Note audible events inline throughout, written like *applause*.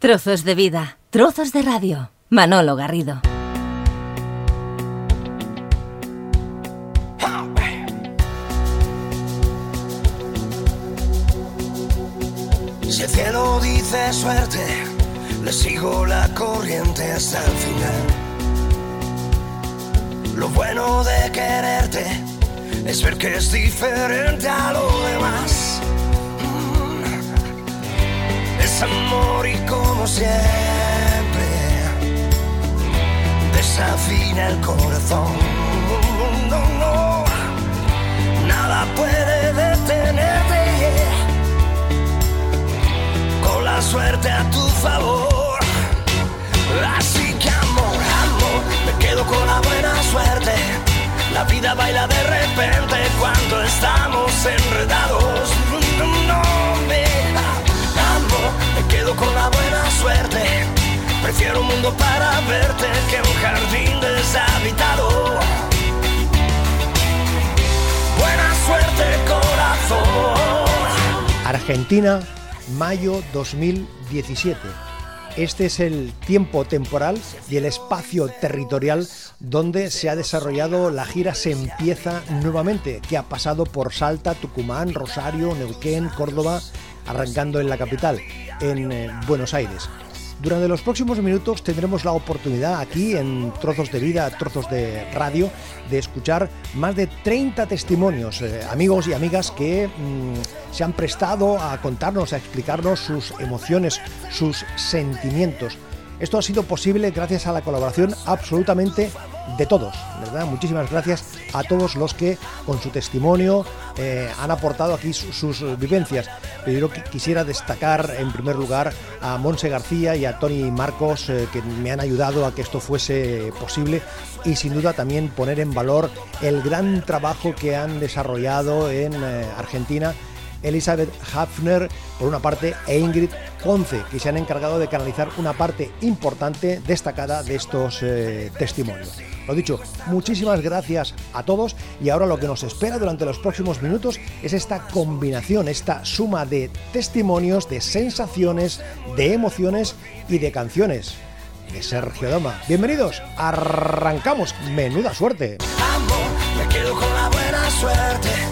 Trozos de vida, trozos de radio. Manolo Garrido. Si el cielo dice suerte, le sigo la corriente hasta el final. Lo bueno de quererte es ver que es diferente a lo demás. Y como siempre desafina el corazón. No, no, nada puede detenerte con la suerte a tu favor. Así que amor, amor, me quedo con la buena suerte. La vida baila de repente cuando estamos enredados. No, no me me quedo con la buena suerte. Prefiero un mundo para verte que un jardín deshabitado. Buena suerte, corazón. Argentina, mayo 2017. Este es el tiempo temporal y el espacio territorial donde se ha desarrollado la gira Se empieza nuevamente, que ha pasado por Salta, Tucumán, Rosario, Neuquén, Córdoba, arrancando en la capital, en eh, Buenos Aires. Durante los próximos minutos tendremos la oportunidad aquí en Trozos de Vida, Trozos de Radio, de escuchar más de 30 testimonios, eh, amigos y amigas que mm, se han prestado a contarnos, a explicarnos sus emociones, sus sentimientos. Esto ha sido posible gracias a la colaboración absolutamente de todos, ¿verdad? Muchísimas gracias a todos los que con su testimonio eh, han aportado aquí su- sus, vivencias. Pero yo qui- quisiera destacar en primer lugar a Monse García y a Tony Marcos eh, que me han ayudado a que esto fuese posible y sin duda también poner en valor el gran trabajo que han desarrollado en eh, Argentina Elizabeth Hafner por una parte e Ingrid Ponce, que se han encargado de canalizar una parte importante, destacada de estos eh, testimonios. Lo dicho, muchísimas gracias a todos y ahora lo que nos espera durante los próximos minutos es esta combinación, esta suma de testimonios, de sensaciones, de emociones y de canciones de Sergio Doma. Bienvenidos, arrancamos, menuda suerte. Me quedo con la buena suerte.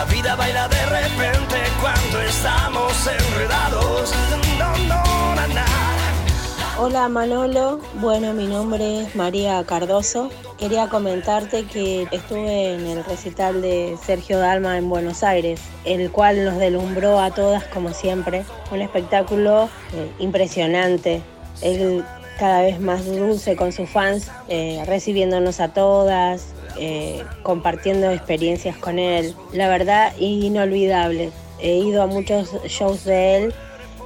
La vida baila de repente cuando estamos enredados. No, no, na, na. Hola Manolo, bueno mi nombre es María Cardoso. Quería comentarte que estuve en el recital de Sergio Dalma en Buenos Aires, el cual nos delumbró a todas como siempre. Un espectáculo eh, impresionante. Él cada vez más dulce con sus fans, eh, recibiéndonos a todas, eh, compartiendo experiencias con él. La verdad, inolvidable. He ido a muchos shows de él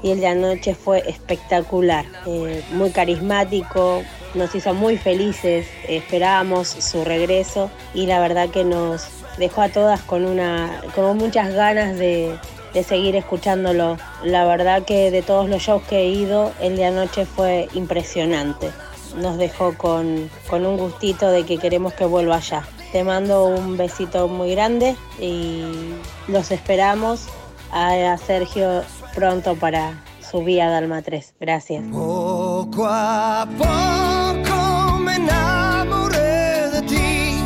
y el de anoche fue espectacular, eh, muy carismático, nos hizo muy felices, esperábamos su regreso y la verdad que nos dejó a todas con, una, con muchas ganas de, de seguir escuchándolo. La verdad que de todos los shows que he ido, el de anoche fue impresionante. Nos dejó con, con un gustito de que queremos que vuelva allá. Te mando un besito muy grande y los esperamos a, a Sergio pronto para su vía Dalma 3. Gracias. Poco a poco me enamoré de ti.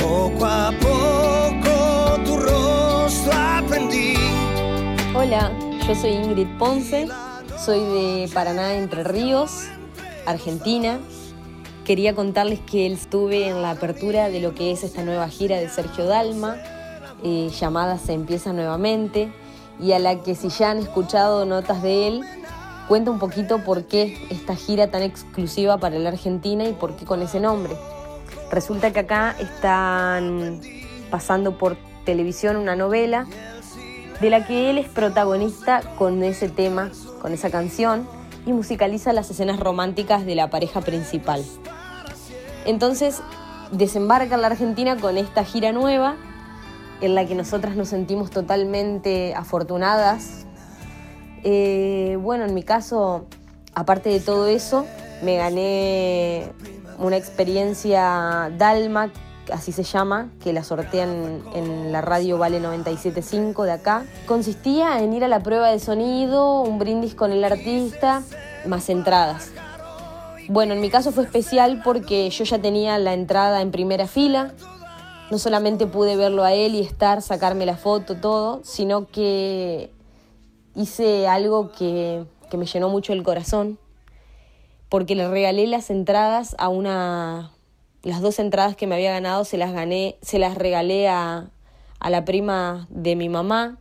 Poco a poco tu rostro aprendí. Hola, yo soy Ingrid Ponce, soy de Paraná, Entre Ríos, Argentina. Quería contarles que estuve en la apertura de lo que es esta nueva gira de Sergio Dalma, eh, llamada Se empieza nuevamente, y a la que si ya han escuchado notas de él, cuenta un poquito por qué esta gira tan exclusiva para la Argentina y por qué con ese nombre. Resulta que acá están pasando por televisión una novela de la que él es protagonista con ese tema, con esa canción, y musicaliza las escenas románticas de la pareja principal. Entonces desembarca en la Argentina con esta gira nueva, en la que nosotras nos sentimos totalmente afortunadas. Eh, bueno, en mi caso, aparte de todo eso, me gané una experiencia Dalma así se llama, que la sortean en la radio Vale 97.5 de acá. Consistía en ir a la prueba de sonido, un brindis con el artista, más entradas. Bueno, en mi caso fue especial porque yo ya tenía la entrada en primera fila. No solamente pude verlo a él y estar, sacarme la foto, todo, sino que hice algo que, que me llenó mucho el corazón, porque le regalé las entradas a una las dos entradas que me había ganado se las gané, se las regalé a, a la prima de mi mamá,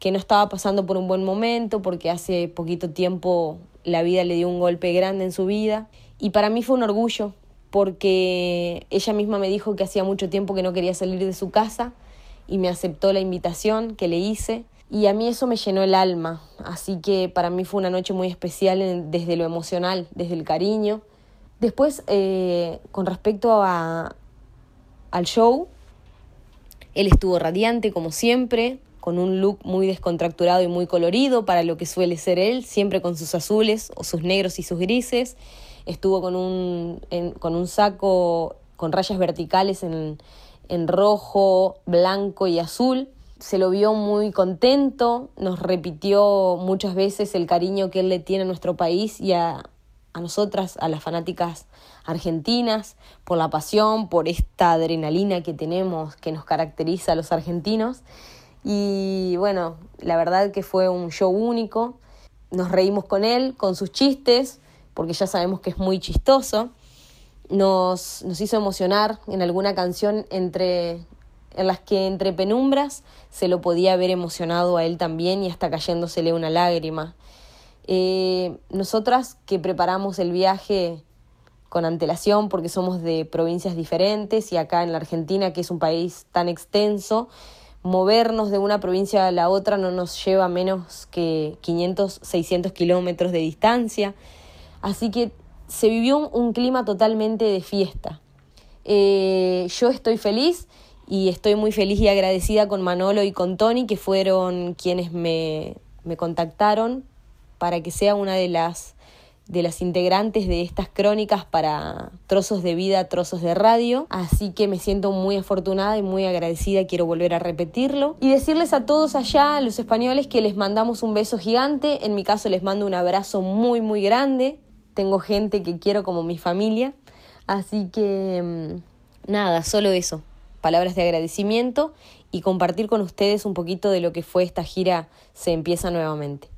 que no estaba pasando por un buen momento porque hace poquito tiempo la vida le dio un golpe grande en su vida. Y para mí fue un orgullo porque ella misma me dijo que hacía mucho tiempo que no quería salir de su casa y me aceptó la invitación que le hice. Y a mí eso me llenó el alma, así que para mí fue una noche muy especial desde lo emocional, desde el cariño Después, eh, con respecto a, al show, él estuvo radiante como siempre, con un look muy descontracturado y muy colorido para lo que suele ser él, siempre con sus azules o sus negros y sus grises. Estuvo con un, con un saco con rayas verticales en, en rojo, blanco y azul. Se lo vio muy contento, nos repitió muchas veces el cariño que él le tiene a nuestro país y a, a nosotras, a las fanáticas argentinas, por la pasión, por esta adrenalina que tenemos, que nos caracteriza a los argentinos. Y bueno, la verdad que fue un show único. Nos reímos con él, con sus chistes, porque ya sabemos que es muy chistoso. Nos, nos hizo emocionar en alguna canción entre, en las que entre penumbras se lo podía haber emocionado a él también y hasta cayéndosele una lágrima. Eh, nosotras que preparamos el viaje con antelación porque somos de provincias diferentes y acá en la Argentina, que es un país tan extenso, movernos de una provincia a la otra no nos lleva menos que 500, 600 kilómetros de distancia. Así que se vivió un, clima totalmente de fiesta. Eh, yo estoy feliz y estoy muy feliz y agradecida con Manolo y con Tony, que fueron quienes me, me contactaron para que sea una de las, de las integrantes de estas crónicas para trozos de vida, trozos de radio. Así que me siento muy afortunada y muy agradecida, quiero volver a repetirlo. Y decirles a todos allá, a los españoles, que les mandamos un beso gigante. En mi caso les mando un abrazo muy, muy grande. Tengo gente que quiero como mi familia. Así que mm, nada, solo eso. Palabras de agradecimiento y compartir con ustedes un poquito de lo que fue esta gira Se empieza nuevamente.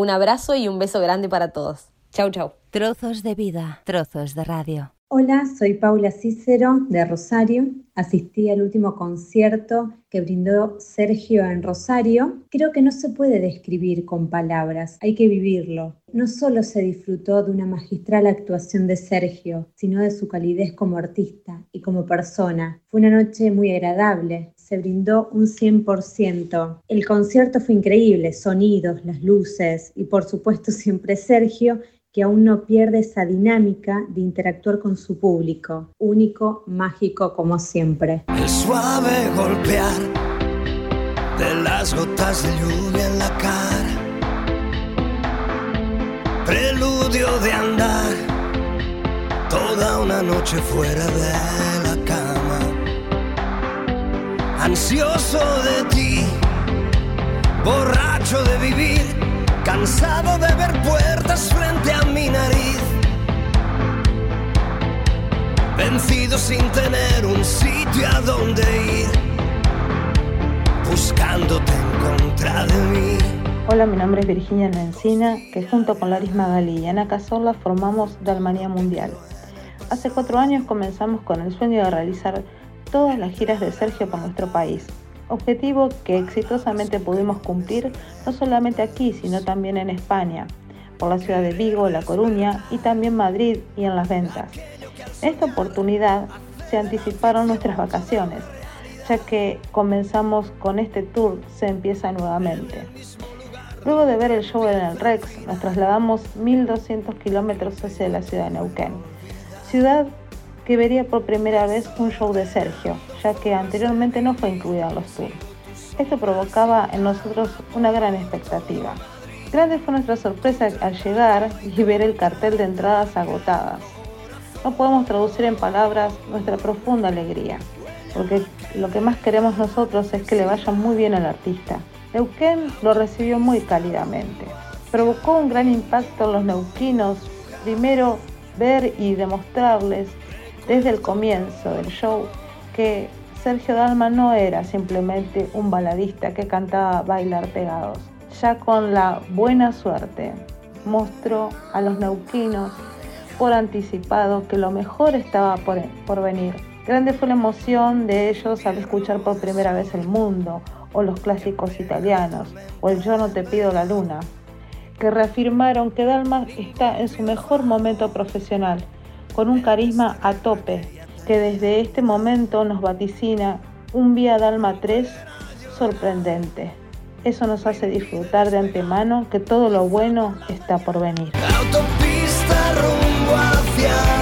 Un abrazo y un beso grande para todos. Chau, chau. Trozos de vida, trozos de radio. Hola, soy Paula Cícero de Rosario. Asistí al último concierto que brindó Sergio en Rosario. Creo que no se puede describir con palabras, hay que vivirlo. No solo se disfrutó de una magistral actuación de Sergio, sino de su calidez como artista y como persona. Fue una noche muy agradable, se brindó un 100%. El concierto fue increíble, sonidos, las luces y por supuesto *laughs* siempre Sergio, que aún no pierde esa dinámica de interactuar con su público, único, mágico como siempre. El suave golpear de las gotas de lluvia en la cara, preludio de andar toda una noche fuera de la ansioso de ti, borracho de vivir, cansado de ver puertas frente a mi nariz, vencido sin tener un sitio a donde ir, buscándote en contra de mí. Hola, mi nombre es Virginia Nencina, que junto con Laris Magali y Ana Cazorla formamos Dalmanía Mundial. Hace cuatro años comenzamos con el sueño de realizar todas las giras de Sergio por nuestro país, objetivo que exitosamente pudimos cumplir no solamente aquí, sino también en España, por la ciudad de Vigo, La Coruña y también Madrid y en las ventas. En esta oportunidad se anticiparon nuestras vacaciones, ya que comenzamos con este tour, se empieza nuevamente. Luego de ver el show en el Rex, nos trasladamos 1.200 kilómetros hacia la ciudad de Neuquén, ciudad que vería por primera vez un show de Sergio, ya que anteriormente no fue incluido en los tours. Esto provocaba en nosotros una gran expectativa. Grande fue nuestra sorpresa al llegar y ver el cartel de entradas agotadas. No podemos traducir en palabras nuestra profunda alegría. porque lo que más queremos nosotros es que le vaya muy bien al artista. Neuquén lo recibió muy cálidamente. Provocó un gran impacto en los neuquinos, primero ver y demostrarles desde el comienzo del show que Sergio Dalma no era simplemente un baladista que cantaba bailar pegados. Ya con la buena suerte mostró a los neuquinos por anticipado que lo mejor estaba por, por venir. Grande fue la emoción de ellos al escuchar por primera vez el mundo, o los clásicos italianos, o el Yo no te pido la luna, que reafirmaron que Dalma está en su mejor momento profesional, con un carisma a tope, que desde este momento nos vaticina un Vía Dalma 3 sorprendente. Eso nos hace disfrutar de antemano que todo lo bueno está por venir. autopista rumbo hacia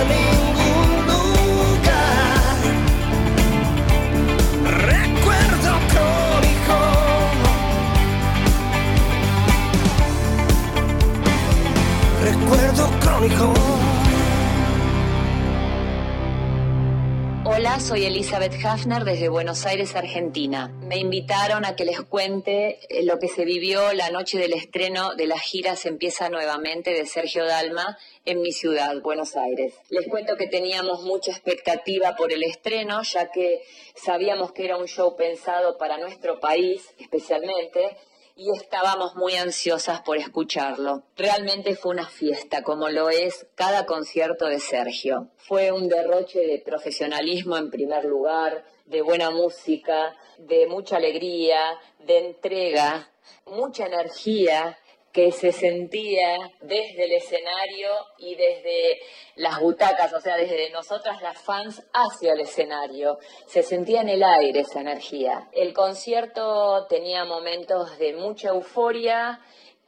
Hola, soy Elizabeth Hafner desde Buenos Aires, Argentina. Me invitaron a que les cuente eh, lo que se vivió la noche del estreno de la gira Se empieza nuevamente de Sergio Dalma en mi ciudad, Buenos Aires. Les cuento que teníamos mucha expectativa por el estreno, ya que sabíamos que era un show pensado para nuestro país especialmente y estábamos muy ansiosas por escucharlo. Realmente fue una fiesta, como lo es cada concierto de Sergio. Fue un derroche de profesionalismo en primer lugar, de buena música, de mucha alegría, de entrega, mucha energía que se sentía desde el escenario y desde las butacas, o sea, desde nosotras las fans hacia el escenario. Se sentía en el aire esa energía. El concierto tenía momentos de mucha euforia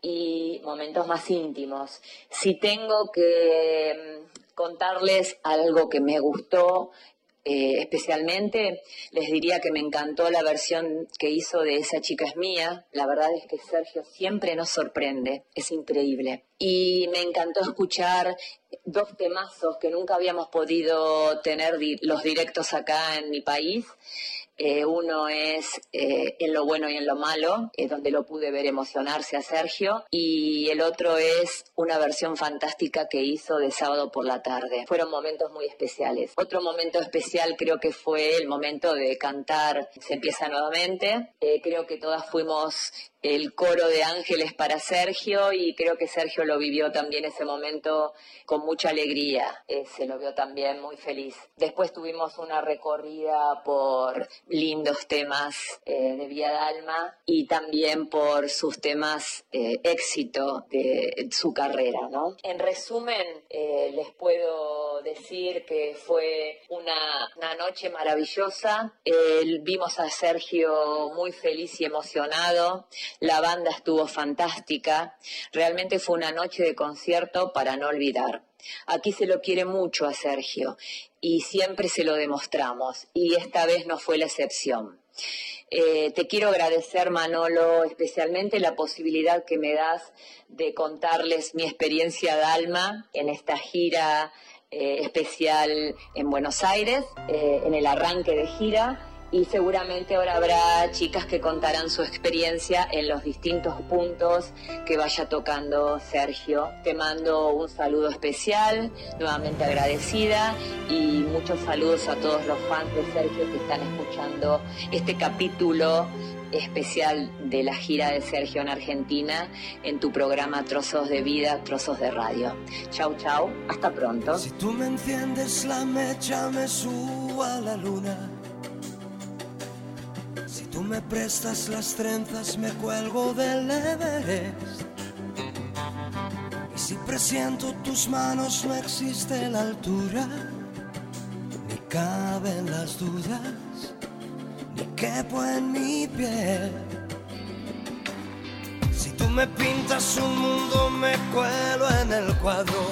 y momentos más íntimos. Si tengo que mm, contarles algo que me gustó eh, especialmente les diría que me encantó la versión que hizo de Esa chica es mía. La verdad es que Sergio siempre nos sorprende, es increíble. Y me encantó escuchar dos temazos que nunca habíamos podido tener los directos acá en mi país. Eh, uno es eh, En lo bueno y en lo malo, eh, donde lo pude ver emocionarse a Sergio, y el otro es una versión fantástica que hizo de sábado por la tarde. Fueron momentos muy especiales. Otro momento especial creo que fue el momento de cantar Se empieza nuevamente. creo que todas fuimos el coro de ángeles para Sergio y creo que Sergio lo vivió también ese momento con mucha alegría, eh, se lo vio también muy feliz. Después tuvimos una recorrida por lindos temas eh, de Vía Dalma y también por sus temas eh, éxito de su carrera. ¿no? En resumen, les puedo decir que fue una, una noche maravillosa. vimos a Sergio muy feliz y emocionado. La banda estuvo fantástica. Realmente fue una noche de concierto para no olvidar. Aquí se lo quiere mucho a Sergio y siempre se lo demostramos y esta vez no fue la excepción. Eh, te quiero agradecer, Manolo, especialmente la posibilidad que me das de contarles mi experiencia de alma en esta gira eh, especial en Buenos Aires, eh, en el arranque de gira y seguramente ahora habrá chicas que contarán su experiencia en los distintos puntos que vaya tocando Sergio. Te mando un saludo especial, nuevamente agradecida y muchos saludos a todos los fans de Sergio que están escuchando este capítulo especial de la gira de Sergio en Argentina en tu programa Trozos de Vida, Trozos de Radio. Chau, chau, hasta pronto. Si tú me enciendes la me a la luna tú me prestas las trenzas, me cuelgo del Everest. Y si presiento tus manos, no existe la altura, ni caben las dudas, ni quepo en mi piel. Si tú me pintas un mundo, me cuelo en el cuadro.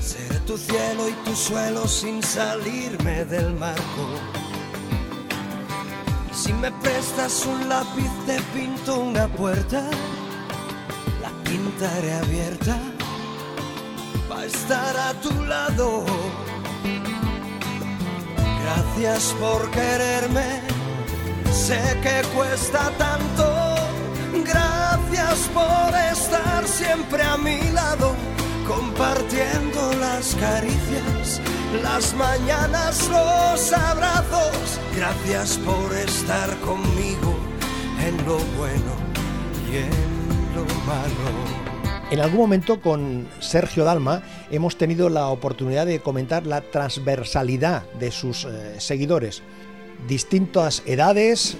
Seré tu cielo y tu suelo sin salirme del marco si me prestas un lápiz te pinto una puerta, la pintaré abierta para estar a tu lado. Gracias por quererme, sé que cuesta tanto. Gracias por estar siempre a mi lado, compartiendo las caricias, las mañanas, los abrazos. Gracias por estar conmigo en lo bueno y en lo malo. En algún momento con Sergio Dalma hemos tenido la oportunidad de comentar la transversalidad de sus eh, seguidores. Distintas edades,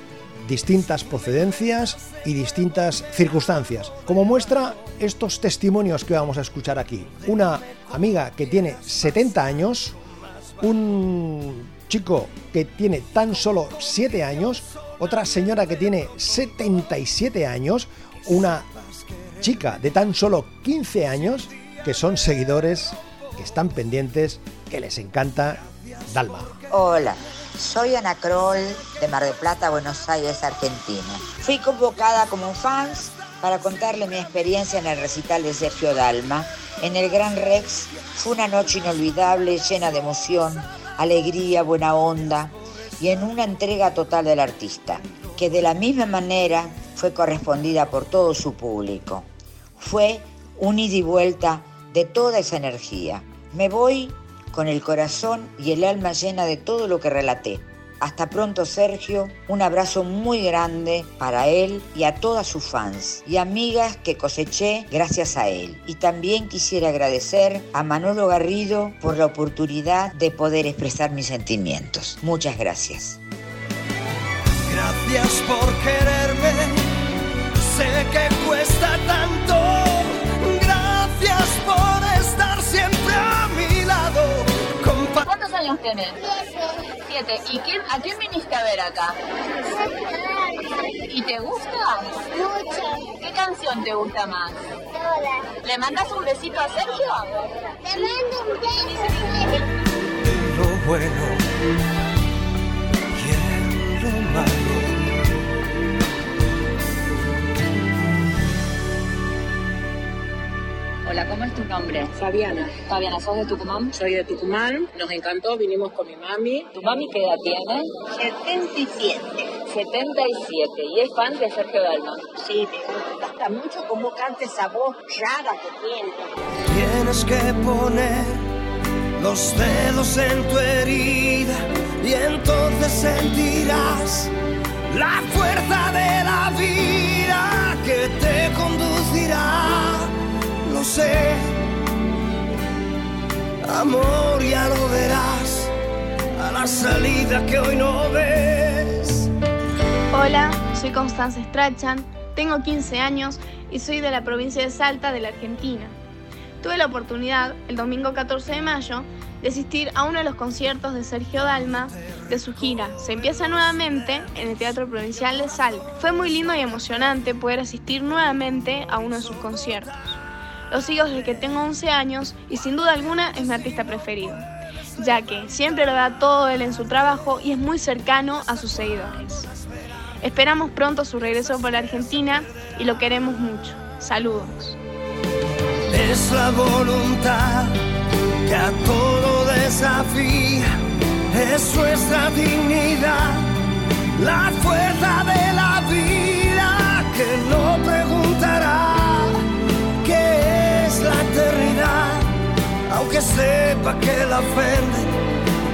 distintas procedencias y distintas circunstancias. Como muestra estos testimonios que vamos a escuchar aquí. Una amiga que tiene 70 años, un chico que tiene tan solo 7 años, otra señora que tiene 77 años, una chica de tan solo 15 años que son seguidores, que están pendientes, que les encanta Dalma. Hola, soy Ana Kroll de Mar del Plata, Buenos Aires, Argentina. Fui convocada como fans para contarle mi experiencia en el recital de Sergio Dalma. En el Gran Rex fue una noche inolvidable, llena de emoción, alegría, buena onda y en una entrega total del artista, que de la misma manera fue correspondida por todo su público. Fue un ida y vuelta de toda esa energía. Me voy con el corazón y el alma llena de todo lo que relaté. Hasta pronto Sergio, un abrazo muy grande para él y a todas sus fans y amigas que coseché gracias a él. Y también quisiera agradecer a Manolo Garrido por la oportunidad de poder expresar mis sentimientos. Muchas gracias. Gracias por quererme sé que cuesta tanto. Gracias por ¿Cuántos años tienes? Siete. ¿Y quién, a quién viniste a ver acá? ¿Y te gusta? Mucho. ¿Qué canción te gusta más? Hola. ¿Le mandas un besito a Sergio? Le mando un beso. Lo bueno y lo malo. ¿Cómo es tu nombre? Fabiana. Fabiana, ¿sos de Tucumán? Soy de Tucumán, nos encantó, vinimos con mi mami. ¿Tu mami qué edad tiene? 77. 77. ¿Y es fan de Sergio Dalma? Sí, me gusta mucho cómo canta esa voz rara que tiene. Tienes que poner los dedos en tu herida y entonces sentirás la fuerza de la vida que te conducirá. Amor, ya lo verás a la salida que hoy no ves. Hola, soy Constanza Strachan, tengo 15 años y soy de la provincia de Salta, de la Argentina. Tuve la oportunidad, el domingo 14 de mayo, de asistir a uno de los conciertos de Sergio Dalma de su gira. Se empieza nuevamente en el Teatro Provincial de Salta. Fue muy lindo y emocionante poder asistir nuevamente a uno de sus conciertos. Lo sigo desde que tengo 11 años y sin duda alguna es mi artista preferido, ya que siempre lo da todo él en su trabajo y es muy cercano a sus seguidores. Esperamos pronto su regreso por la Argentina y lo queremos mucho. Saludos. Es la voluntad que a todo desafía, es nuestra dignidad, la fuerza de la vida que no eternidad, aunque sepa que la venden,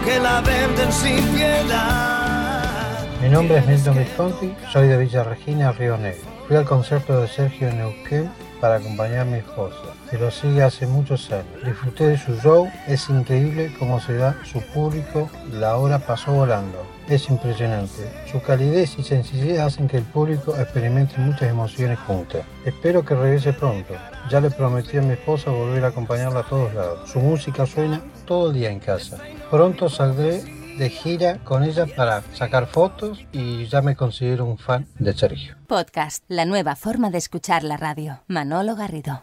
que la venden sin piedad. Mi nombre es Milton Visconti, soy de Villa Regina, Río Negro. Fui al concierto de Sergio Neuquén para acompañar a mi esposa, que lo sigue hace muchos años. Disfruté de su show, es increíble cómo se da su público, la hora pasó volando. Es impresionante. Su calidez y sencillez hacen que el público experimente muchas emociones juntas. Espero que regrese pronto. Ya le prometí a mi esposa volver a acompañarla a todos lados. Su música suena todo el día en casa. Pronto saldré de gira con ella para sacar fotos y ya me considero un fan de Sergio. Podcast, la nueva forma de escuchar la radio. Manolo Garrido.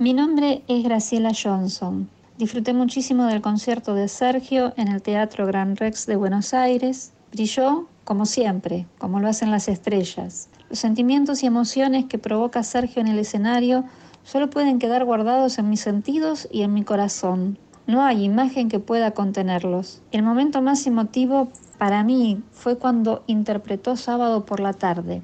Mi nombre es Graciela Johnson. Disfruté muchísimo del concierto de Sergio en el Teatro Gran Rex de Buenos Aires. Brilló como siempre, como lo hacen las estrellas. Los sentimientos y emociones que provoca Sergio en el escenario solo pueden quedar guardados en mis sentidos y en mi corazón. No hay imagen que pueda contenerlos. El momento más emotivo para mí fue cuando interpretó sábado por la tarde.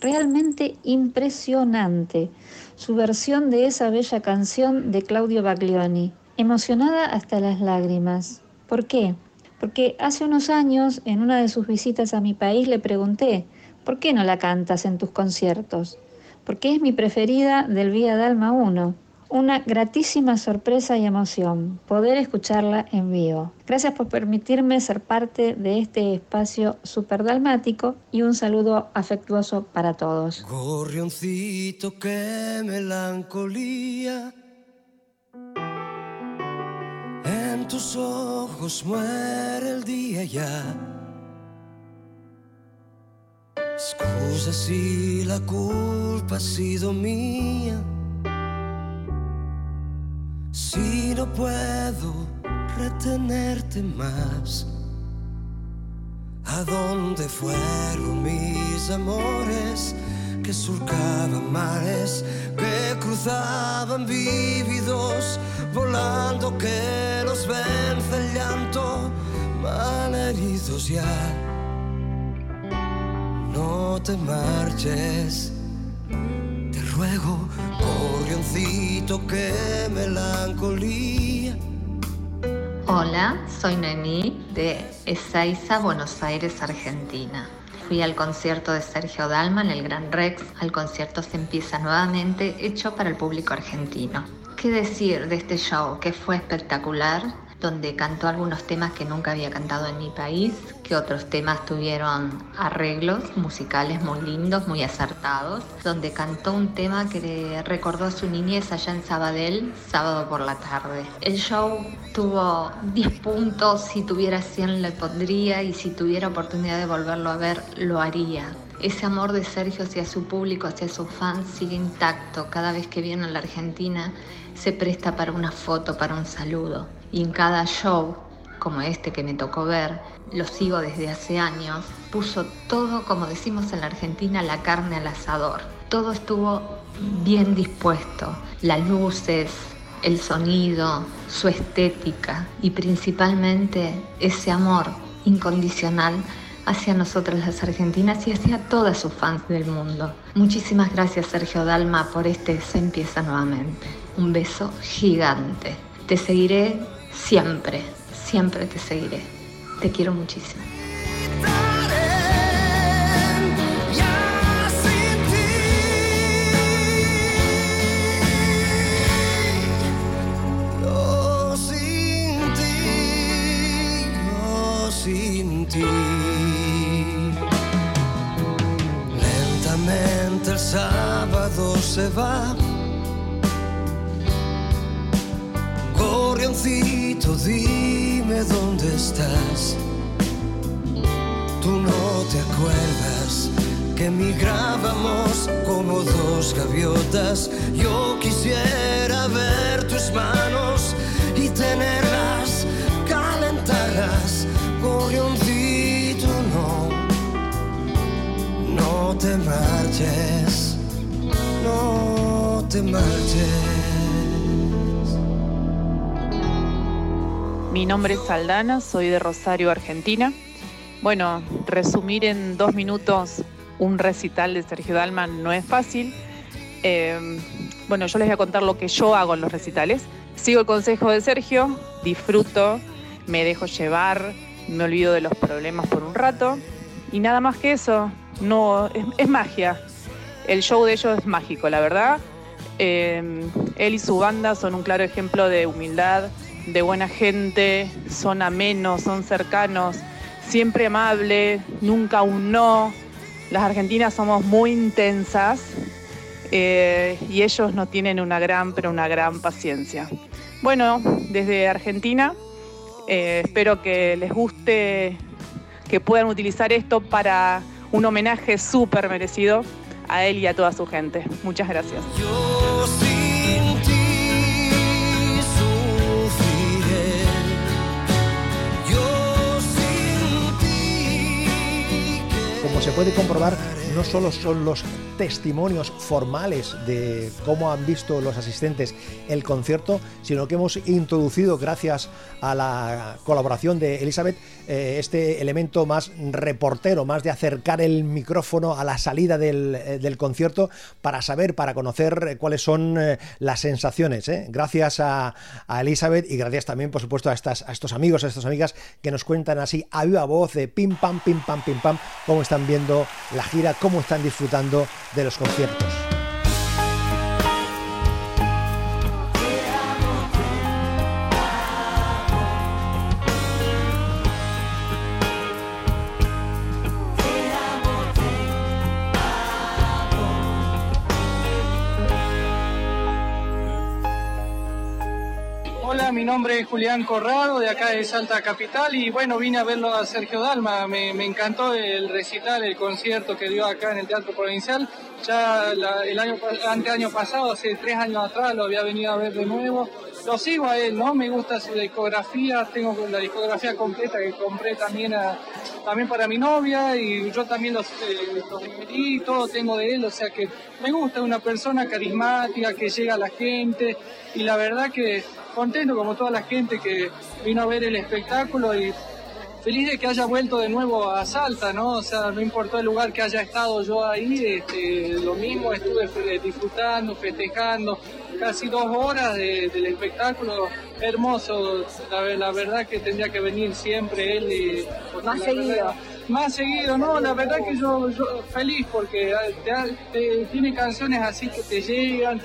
Realmente impresionante su versión de esa bella canción de Claudio Baglioni, emocionada hasta las lágrimas. ¿Por qué? Porque hace unos años, en una de sus visitas a mi país, le pregunté, ¿por qué no la cantas en tus conciertos? Porque es mi preferida del Vía Dalma 1. Una gratísima sorpresa y emoción poder escucharla en vivo. Gracias por permitirme ser parte de este espacio superdalmático y un saludo afectuoso para todos. Gorrioncito, qué melancolía. En tus ojos muere el día ya. Scusa si la culpa ha sido mía. Si no puedo retenerte más. ¿A dónde fueron mis amores que surcaban mares, que cruzaban vívidos, volando que los vence el llanto, malheridos ya? No te marches, te ruego, corrioncito, que melancolía. Hola, soy Noemí de Ezeiza, Buenos Aires, Argentina. Fui al concierto de Sergio Dalma en el Gran Rex. Al concierto se empieza nuevamente, hecho para el público argentino. ¿Qué decir de este show? Que fue espectacular, donde cantó algunos temas que nunca había cantado en mi país, que otros temas tuvieron arreglos musicales muy lindos, muy acertados, donde cantó un tema que le recordó a su niñez allá en Sabadell, sábado por la tarde. El show tuvo 10 puntos, si tuviera 100 le pondría y si tuviera oportunidad de volverlo a ver, lo haría. Ese amor de Sergio hacia su público, hacia sus fans, sigue intacto. Cada vez que viene a la Argentina se presta para una foto, para un saludo. Y en cada show, como este que me tocó ver, lo sigo desde hace años, puso todo, como decimos en la Argentina, la carne al asador. Todo estuvo bien dispuesto. Las luces, el sonido, su estética y principalmente ese amor incondicional hacia nosotras las argentinas y hacia todas sus fans del mundo. Muchísimas gracias Sergio Dalma por este Se empieza nuevamente. Un beso gigante. Te seguiré siempre, siempre te seguiré. Te quiero muchísimo. Sin ti. Lentamente el sábado se va. Gorrioncito, dime dónde estás. Tú no te acuerdas que migrábamos como dos gaviotas. Yo quisiera ver tus manos y tenerlas, calentarlas. Gorrioncito, no, no te marches, no te marches. Mi nombre es Aldana, soy de Rosario, Argentina. Bueno, resumir en dos minutos un recital de Sergio Dalman no es fácil. Eh, bueno, yo les voy a contar lo que yo hago en los recitales. Sigo el consejo de Sergio, disfruto, me dejo llevar, me olvido de los problemas por un rato y nada más que eso. No, es, es magia. El show de ellos es mágico, la verdad. Eh, él y su banda son un claro ejemplo de humildad, de buena gente, son amenos, son cercanos, siempre amables, nunca un no. Las argentinas somos muy intensas eh, y ellos no tienen una gran, pero una gran paciencia. Bueno, desde Argentina, eh, espero que les guste, que puedan utilizar esto para un homenaje súper merecido a él y a toda su gente. Muchas gracias. Como se puede comprobar, no solo son los testimonios formales de cómo han visto los asistentes el concierto, sino que hemos introducido, gracias a la colaboración de Elizabeth, eh, este elemento más reportero, más de acercar el micrófono a la salida del, eh, concierto para saber, para conocer cuáles son las sensaciones. Gracias a, Elizabeth y gracias también, por supuesto, a, estas, a estos amigos, a estas amigas que nos cuentan así a viva voz de pim pam, pim pam, pim pam, cómo están viendo la gira, cómo están disfrutando de los conciertos. Mi nombre es Julián Corrado, de acá de Salta Capital, y bueno, vine a verlo a Sergio Dalma. Me, encantó el recital, el concierto que dio acá en el Teatro Provincial. Ya el año, año pasado, hace tres años atrás, lo había venido a ver de nuevo. Lo sigo a él, ¿no? Me gusta su discografía, tengo la discografía completa que compré también, también para mi novia, y yo también los, eh, todo tengo de él, o sea que me gusta, una persona carismática que llega a la gente, y la verdad que contento como toda la gente que vino a ver el espectáculo y feliz de que haya vuelto de nuevo a Salta, ¿no? O sea, no importó el lugar que haya estado yo ahí, este, lo mismo estuve disfrutando, festejando, casi dos horas del espectáculo, hermoso, la, verdad que tendría que venir siempre él y... Más seguido. más seguido, no, la verdad que yo, feliz porque tiene canciones así que te llegan,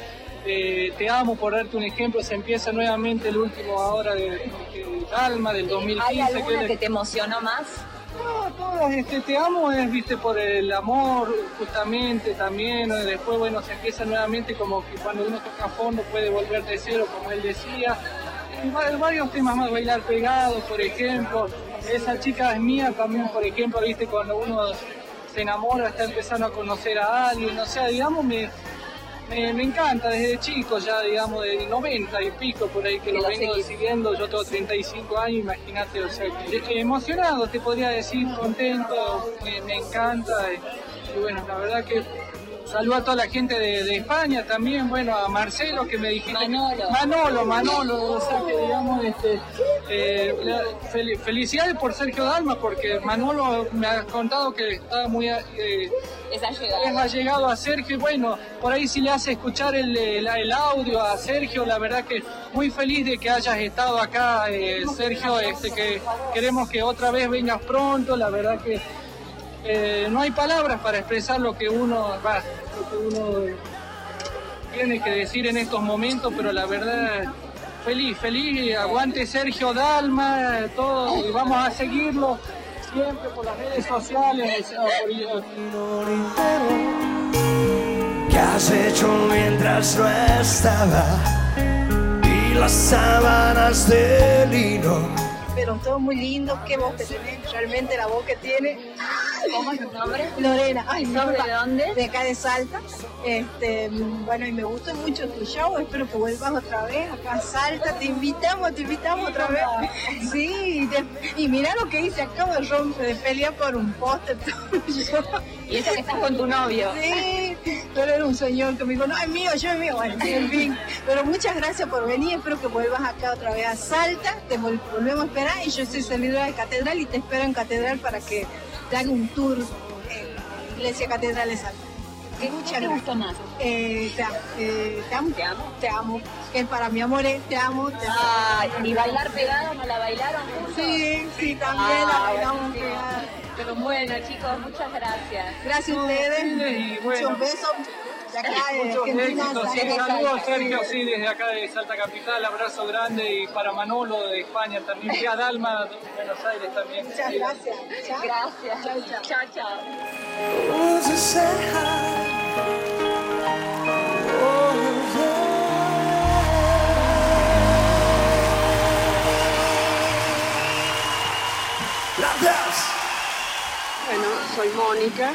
eh, te amo, por darte un ejemplo, se empieza nuevamente el último ahora de, de Alma del 2015. ¿Hay alguna que, te emocionó más? No, todas, este, te amo es, viste, por el amor, justamente, también, después, bueno, se empieza nuevamente como que cuando uno toca fondo puede volver de cero, como él decía, varios temas más, bailar pegado, por ejemplo, esa chica es mía también, por ejemplo, viste, cuando uno se enamora, está empezando a conocer a alguien, o sea, digamos, me, me, encanta desde chico, ya digamos de 90 y pico por ahí que lo vengo siguiendo. Yo tengo 35 años, imagínate, o sea, emocionado, te podría decir, contento, me, encanta. y bueno, la verdad que Saludo a toda la gente de, España también, bueno, a Marcelo que me dijiste. Manolo. Manolo, Manolo, o sea que digamos, este, eh, felicidades por Sergio Dalma, porque Manolo me ha contado que está muy... Eh, es llegado a Sergio, bueno, por ahí si le hace escuchar el, el, audio a Sergio, la verdad que muy feliz de que hayas estado acá, eh, Sergio, este, que queremos que otra vez vengas pronto, la verdad que eh, no hay palabras para expresar lo que uno va, lo que uno tiene que decir en estos momentos, pero la verdad feliz, feliz, aguante Sergio Dalma, todo, y vamos a seguirlo siempre por las redes sociales. ¿Qué has hecho mientras no estaba? Y las sábanas de lino pero todo muy lindo, qué voz que tiene, realmente la voz que tiene. ¿Cómo es tu nombre? Lorena. Ay, ¿Nombre de dónde? De acá de Salta. Este, bueno, y me gusta mucho tu show, espero que vuelvas otra vez acá a Salta, te invitamos, te invitamos otra vez. Sí, y mira lo que hice, acabo de romper, de pelear por un póster tuyo. Y eso que estás con tu novio. Sí, pero era un señor que me dijo, no, es mío, yo es mío, bueno, en fin. Pero muchas gracias por venir, espero que vuelvas acá otra vez a Salta, te volvemos a esperar y yo soy servidora de catedral y te espero en catedral para que haga un tour en Iglesia Catedral de Salta. ¿Qué, te gusta más? Eh, te, eh, te, amo, te amo, te amo. Que para mi amor es te amo, te amo. ¿Y bailar pegado no la bailaron Sí, sí, también la ah, bailamos pegada. Pero bueno, chicos, muchas gracias. Gracias a ustedes. Bueno. Muchos besos acá de Saludos Sergio, sí, desde acá de Salta Capital, abrazo grande y para Manolo de España también, y a Dalma de Buenos Aires también. Muchas gracias. Gracias. Chao, chao. Gracias. Bueno, soy Mónica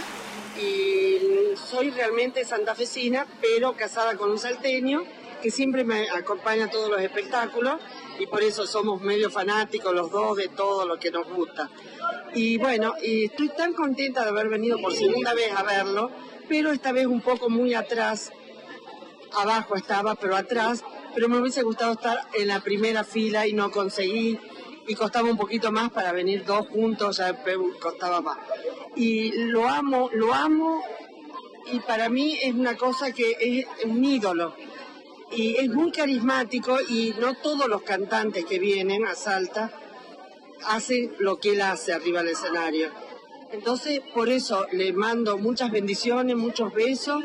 soy realmente santafesina, pero casada con un salteño que siempre me acompaña a todos los espectáculos y por eso somos medio fanáticos los dos de todo lo que nos gusta. Y bueno, y estoy tan contenta de haber venido por segunda vez a verlo, pero esta vez un poco muy atrás. Abajo estaba, pero atrás. Pero me hubiese gustado estar en la primera fila y no conseguí. Y costaba un poquito más para venir dos juntos, ya costaba más. Y lo amo, lo amo. Y para mí es una cosa que es un ídolo. Y es muy carismático y no todos los cantantes que vienen a Salta hacen lo que él hace arriba del escenario. Entonces, por eso le mando muchas bendiciones, muchos besos.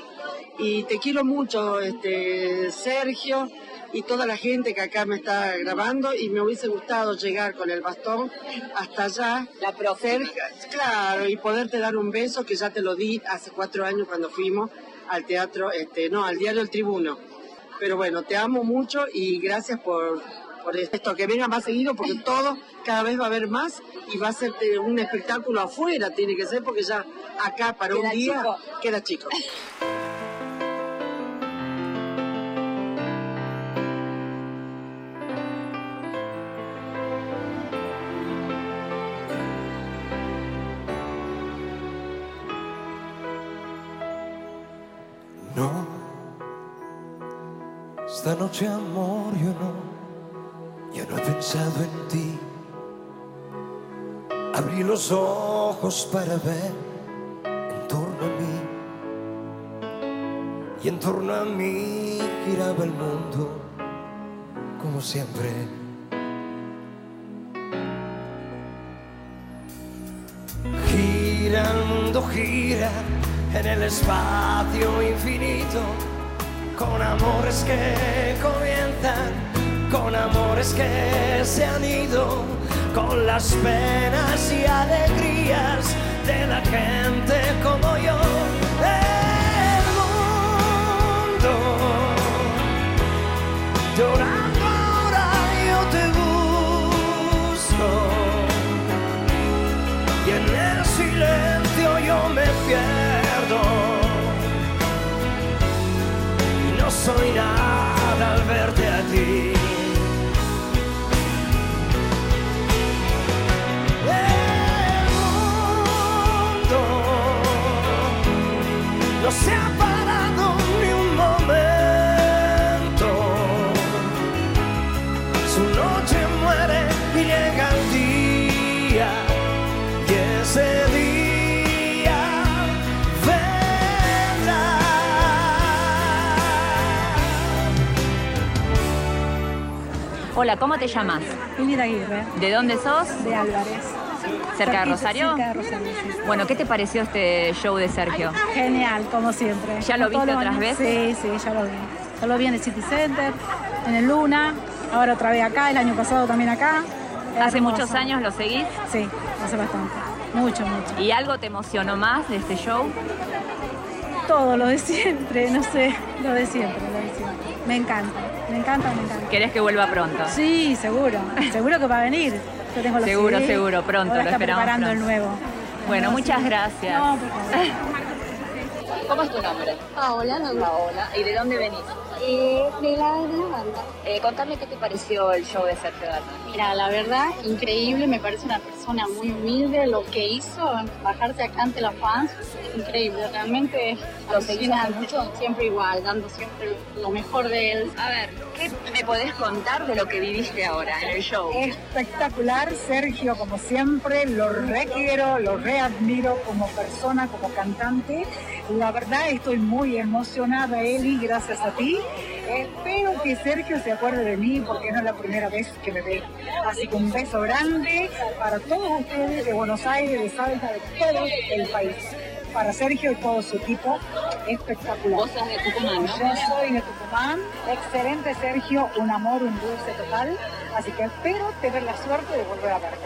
Y te quiero mucho, este, Sergio y toda la gente que acá me está grabando y me hubiese gustado llegar con el bastón hasta allá, la próxima. claro, y poderte dar un beso que ya te lo di hace cuatro años cuando fuimos al teatro, este, no, al diario El Tribuno. Pero bueno, te amo mucho y gracias por, por esto, que venga más seguido porque todo cada vez va a haber más y va a ser un espectáculo afuera, tiene que ser porque ya acá para un día queda chico. Esta noche amor yo no, yo no he pensado en ti. Abrí los ojos para ver en torno a mí y en torno a mí giraba el mundo como siempre. Gira el mundo, gira en el espacio infinito, con amores que comienzan, con amores que se han ido, con las penas y alegrías de la gente como yo. El mundo llorando ahora yo te busco y en el silencio yo me pierdo soy nada al verte a ti. Hola, ¿cómo te llamas? Lili Aguirre. ¿De dónde sos? De Álvarez. ¿Cerca de Rosario? Cerca de Rosario, sí. Bueno, ¿qué te pareció este show de Sergio? Genial, como siempre. ¿Ya lo viste otras veces? Sí, sí, ya lo vi. Ya lo vi en el City Center, en el Luna, ahora otra vez acá, el año pasado también acá. ¿Hace Hermoso. muchos años lo seguís? Sí, hace bastante. Mucho, mucho. ¿Y algo te emocionó más de este show? Todo lo de siempre, no sé, lo de siempre, lo de siempre. Me encanta, me encanta, me encanta. ¿Querés que vuelva pronto? Sí, seguro, seguro que va a venir. Yo tengo los Seguro, CD, seguro, pronto, ahora lo está esperamos preparando el pronto. nuevo. Bueno, No, muchas sí. gracias. No, por favor. *laughs* ¿Cómo es tu nombre? Paola, no Paola. ¿Y de dónde venís? Eh, de la, de la banda. Eh, contame qué te pareció el show de Sergio Dalma. Mira, la verdad, increíble, me parece una persona muy humilde, lo que hizo, bajarse acá ante los fans, increíble, realmente ¿Lo hace mucho, siempre igual, dando siempre lo mejor de él. A ver, ¿qué me podés contar de lo que viviste ahora en el show? Espectacular, Sergio, como siempre, lo requiero, lo readmiro como persona, como cantante. La verdad, estoy muy emocionada, Eli, gracias a ti. Espero que Sergio se acuerde de mí porque no es la primera vez que me ve. Así que un beso grande para todos ustedes de Buenos Aires, de Salta, de todo el país. Para Sergio y todo su equipo, espectacular. Vos sos de Tucumán, ¿no? Yo soy de Tucumán. Excelente, Sergio. Un amor, un dulce total. Así que espero tener la suerte de volver a verte.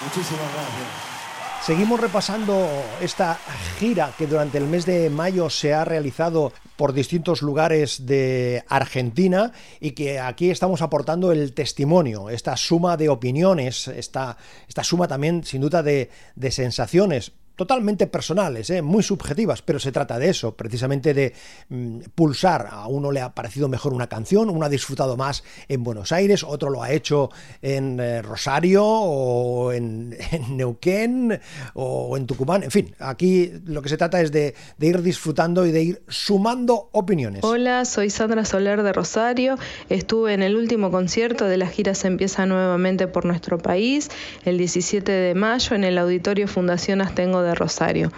Muchísimas gracias. Seguimos repasando esta gira que durante el mes de mayo se ha realizado por distintos lugares de Argentina y que aquí estamos aportando el testimonio, esta suma de opiniones, esta, esta suma también sin duda de, de sensaciones, totalmente personales, ¿eh? muy subjetivas, pero se trata de eso, precisamente de mm, pulsar. A uno le ha parecido mejor una canción, uno ha disfrutado más en Buenos Aires, otro lo ha hecho en eh, Rosario o en, *laughs* Neuquén o en Tucumán. En fin, aquí lo que se trata es de, de ir disfrutando y de ir sumando opiniones. Hola, soy Sandra Soler de Rosario. Estuve en el último concierto de la gira Se empieza nuevamente por nuestro país, el 17 de mayo, en el Auditorio Fundación Astengo de Rosario.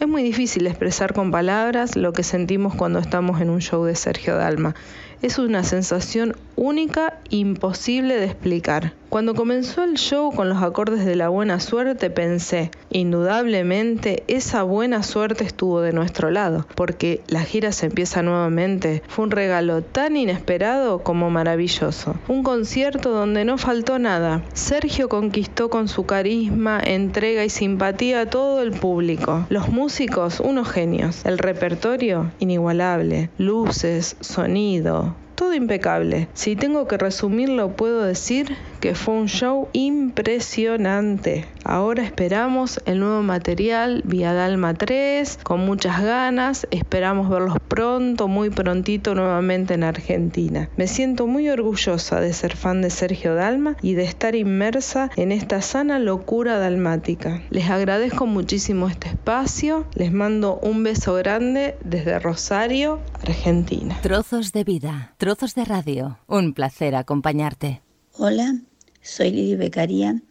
Es muy difícil expresar con palabras lo que sentimos cuando estamos en un show de Sergio Dalma. Es una sensación única, imposible de explicar. Cuando comenzó el show con los acordes de la buena suerte pensé, indudablemente esa buena suerte estuvo de nuestro lado, porque la gira se empieza nuevamente. Fue un regalo tan inesperado como maravilloso. Un concierto donde no faltó nada. Sergio conquistó con su carisma, entrega y simpatía a todo el público. Los músicos, unos genios. El repertorio, inigualable. Luces, sonido, todo impecable. Si tengo que resumirlo, puedo decir que fue un show impresionante. Ahora esperamos el nuevo material Vía Dalma 3 con muchas ganas. Esperamos verlos pronto, muy prontito nuevamente en Argentina. Me siento muy orgullosa de ser fan de Sergio Dalma y de estar inmersa en esta sana locura dalmática. Les agradezco muchísimo este espacio. Les mando un beso grande desde Rosario, Argentina. Trozos de vida, trozos de radio. Un placer acompañarte. Hola, soy Lili Becaría.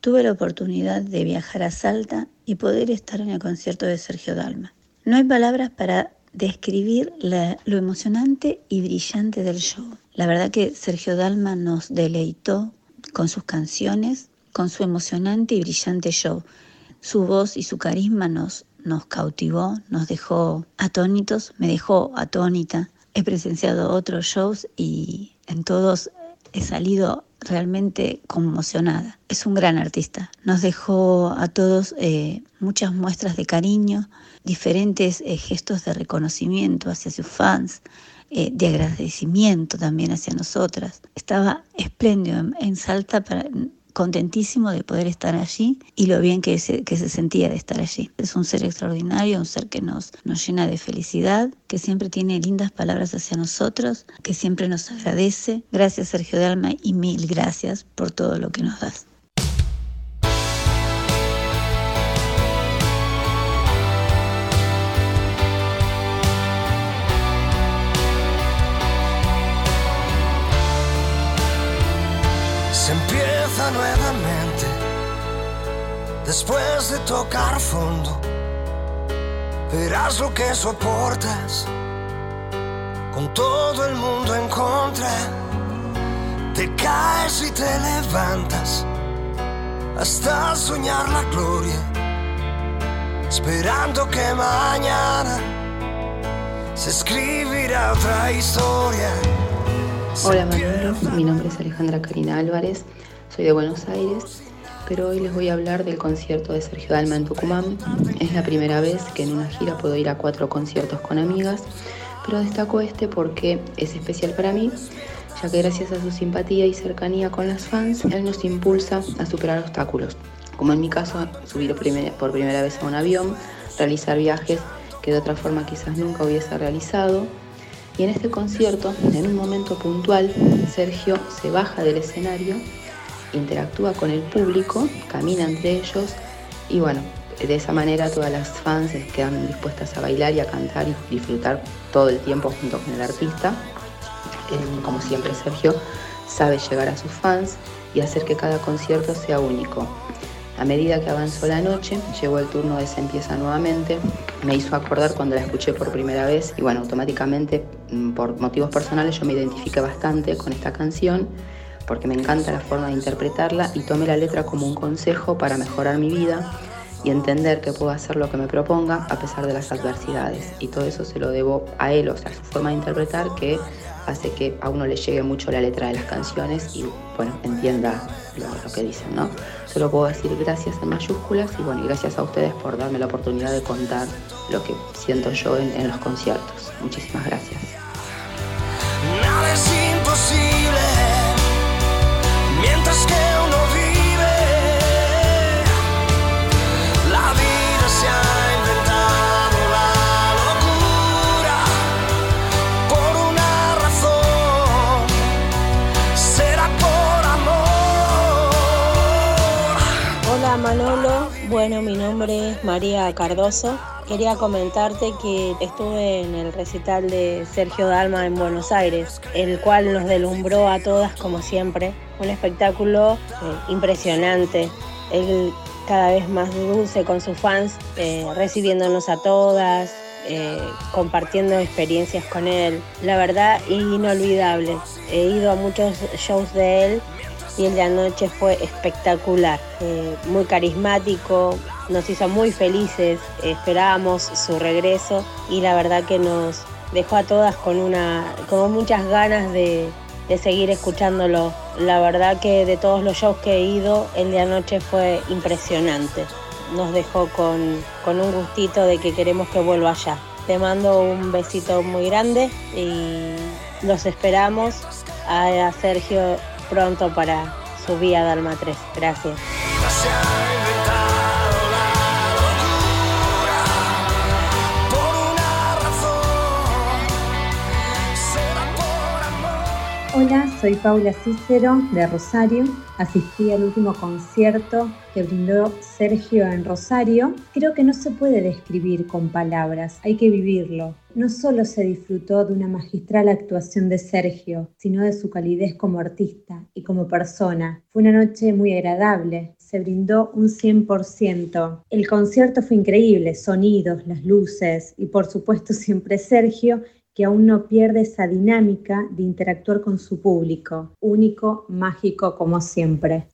Tuve la oportunidad de viajar a Salta y poder estar en el concierto de Sergio Dalma. No hay palabras para describir lo emocionante y brillante del show. La verdad que Sergio Dalma nos deleitó con sus canciones, con su emocionante y brillante show. Su voz y su carisma nos, nos cautivó, nos dejó atónitos, me dejó atónita. He presenciado otros shows y en todos he salido realmente conmocionada. Es un gran artista. Nos dejó a todos eh, muchas muestras de cariño, diferentes eh, gestos de reconocimiento hacia sus fans, eh, de agradecimiento también hacia nosotras. Estaba espléndido en Salta para contentísimo de poder estar allí y lo bien que se, que se sentía de estar allí. Es un ser extraordinario, un ser que nos, nos llena de felicidad, que siempre tiene lindas palabras hacia nosotros, que siempre nos agradece. Gracias Sergio de Alma y mil gracias por todo lo que nos das. Nuevamente después de tocar fondo. Verás lo que soportas con todo el mundo en contra. Te caes y te levantas hasta soñar la gloria, esperando que mañana se escribirá otra historia. Hola mi nombre es Alejandra Karina Álvarez soy de Buenos Aires, pero hoy les voy a hablar del concierto de Sergio Dalma en Tucumán. Es la primera vez que en una gira puedo ir a cuatro conciertos con amigas, pero destaco este porque es especial para mí, ya que gracias a su simpatía y cercanía con las fans, él nos impulsa a superar obstáculos, como en mi caso subir por primera vez a un avión, realizar viajes que de otra forma quizás nunca hubiese realizado. Y en este concierto, en un momento puntual, Sergio se baja del escenario interactúa con el público, camina entre ellos y bueno, de esa manera todas las fans quedan dispuestas a bailar y a cantar y disfrutar todo el tiempo junto con el artista. Eh, como siempre Sergio sabe llegar a sus fans y hacer que cada concierto sea único. A medida que avanzó la noche, llegó el turno de Se empieza nuevamente, me hizo acordar cuando la escuché por primera vez y bueno, automáticamente mm, por motivos personales yo me identifiqué bastante con esta canción porque me encanta la forma de interpretarla y tomé la letra como un consejo para mejorar mi vida y entender que puedo hacer lo que me proponga a pesar de las adversidades. Y todo eso se lo debo a él, o sea, su forma de interpretar que hace que a uno le llegue mucho la letra de las canciones y, bueno, entienda lo, que dicen, ¿no? Solo puedo decir gracias en mayúsculas y, bueno, gracias a ustedes por darme la oportunidad de contar lo que siento yo en, en los conciertos. Muchísimas gracias. Nada es imposible mientras que uno Bueno, mi nombre es María Cardoso. Quería comentarte que estuve en el recital de Sergio Dalma en Buenos Aires, el cual nos delumbró a todas como siempre. Un espectáculo eh, impresionante. Él cada vez más dulce con sus fans, eh, recibiéndonos a todas, eh, compartiendo experiencias con él. La verdad, inolvidable. He ido a muchos shows de él y el de anoche fue espectacular, eh, muy carismático, nos hizo muy felices, esperábamos su regreso y la verdad que nos dejó a todas con, una, con muchas ganas de, de seguir escuchándolo. La verdad que de todos los shows que he ido, el de anoche fue impresionante. Nos dejó con, con un gustito de que queremos que vuelva allá. Te mando un besito muy grande y los esperamos a Sergio pronto para su vía Dalma 3. Gracias. Hola, soy Paula Cícero de Rosario. Asistí al último concierto que brindó Sergio en Rosario. Creo que no se puede describir con palabras, hay que vivirlo. No solo se disfrutó de una magistral actuación de Sergio, sino de su calidez como artista y como persona. Fue una noche muy agradable, se brindó un 100%. El concierto fue increíble, sonidos, las luces y por supuesto siempre Sergio que aún no pierde esa dinámica de interactuar con su público, único, mágico como siempre.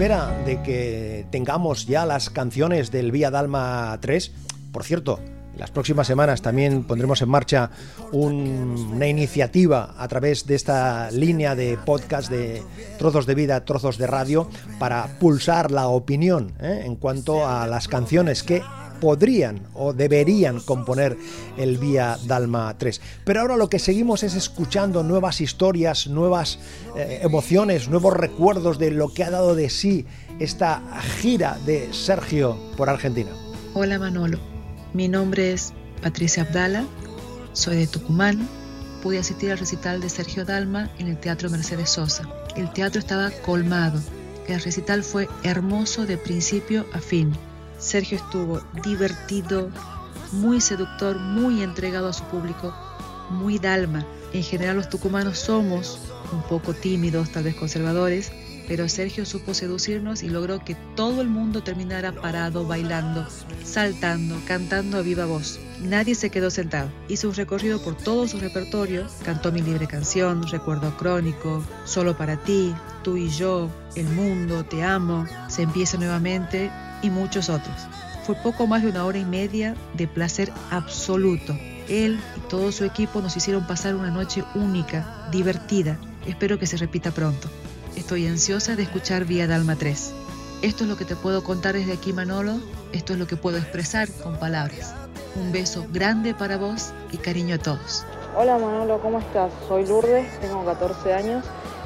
Espera de que tengamos ya las canciones del Vía Dalma 3, por cierto, las próximas semanas también pondremos en marcha un- una iniciativa a través de esta línea de podcast de trozos de vida, trozos de radio, para pulsar la opinión ¿eh? en cuanto a las canciones que podrían o deberían componer el Vía Dalma 3. Pero ahora lo que seguimos es escuchando nuevas historias, nuevas eh, emociones, nuevos recuerdos de lo que ha dado de sí esta gira de Sergio por Argentina. Hola Manolo, mi nombre es Patricia Abdala, soy de Tucumán. Pude asistir al recital de Sergio Dalma en el Teatro Mercedes Sosa. El teatro estaba colmado. El recital fue hermoso de principio a fin. Sergio estuvo divertido, muy seductor, muy entregado a su público, muy Dalma. En general los tucumanos somos un poco tímidos, tal vez conservadores, pero Sergio supo seducirnos y logró que todo el mundo terminara parado, bailando, saltando, cantando a viva voz. Nadie se quedó sentado. Hizo un recorrido por todo su repertorio, cantó Mi Libre Canción, Recuerdo Crónico, Solo para ti, Tú y yo, El Mundo, Te Amo, Se empieza nuevamente y muchos otros. Fue poco más de una hora y media de placer absoluto. Él y todo su equipo nos hicieron pasar una noche única, divertida. Espero que se repita pronto. Estoy ansiosa de escuchar Vía Dalma 3. Esto es lo que te puedo contar desde aquí, Manolo. Esto es lo que puedo expresar con palabras. Un beso grande para vos y cariño a todos. Hola Manolo, ¿cómo estás? Soy Lourdes, tengo 14 años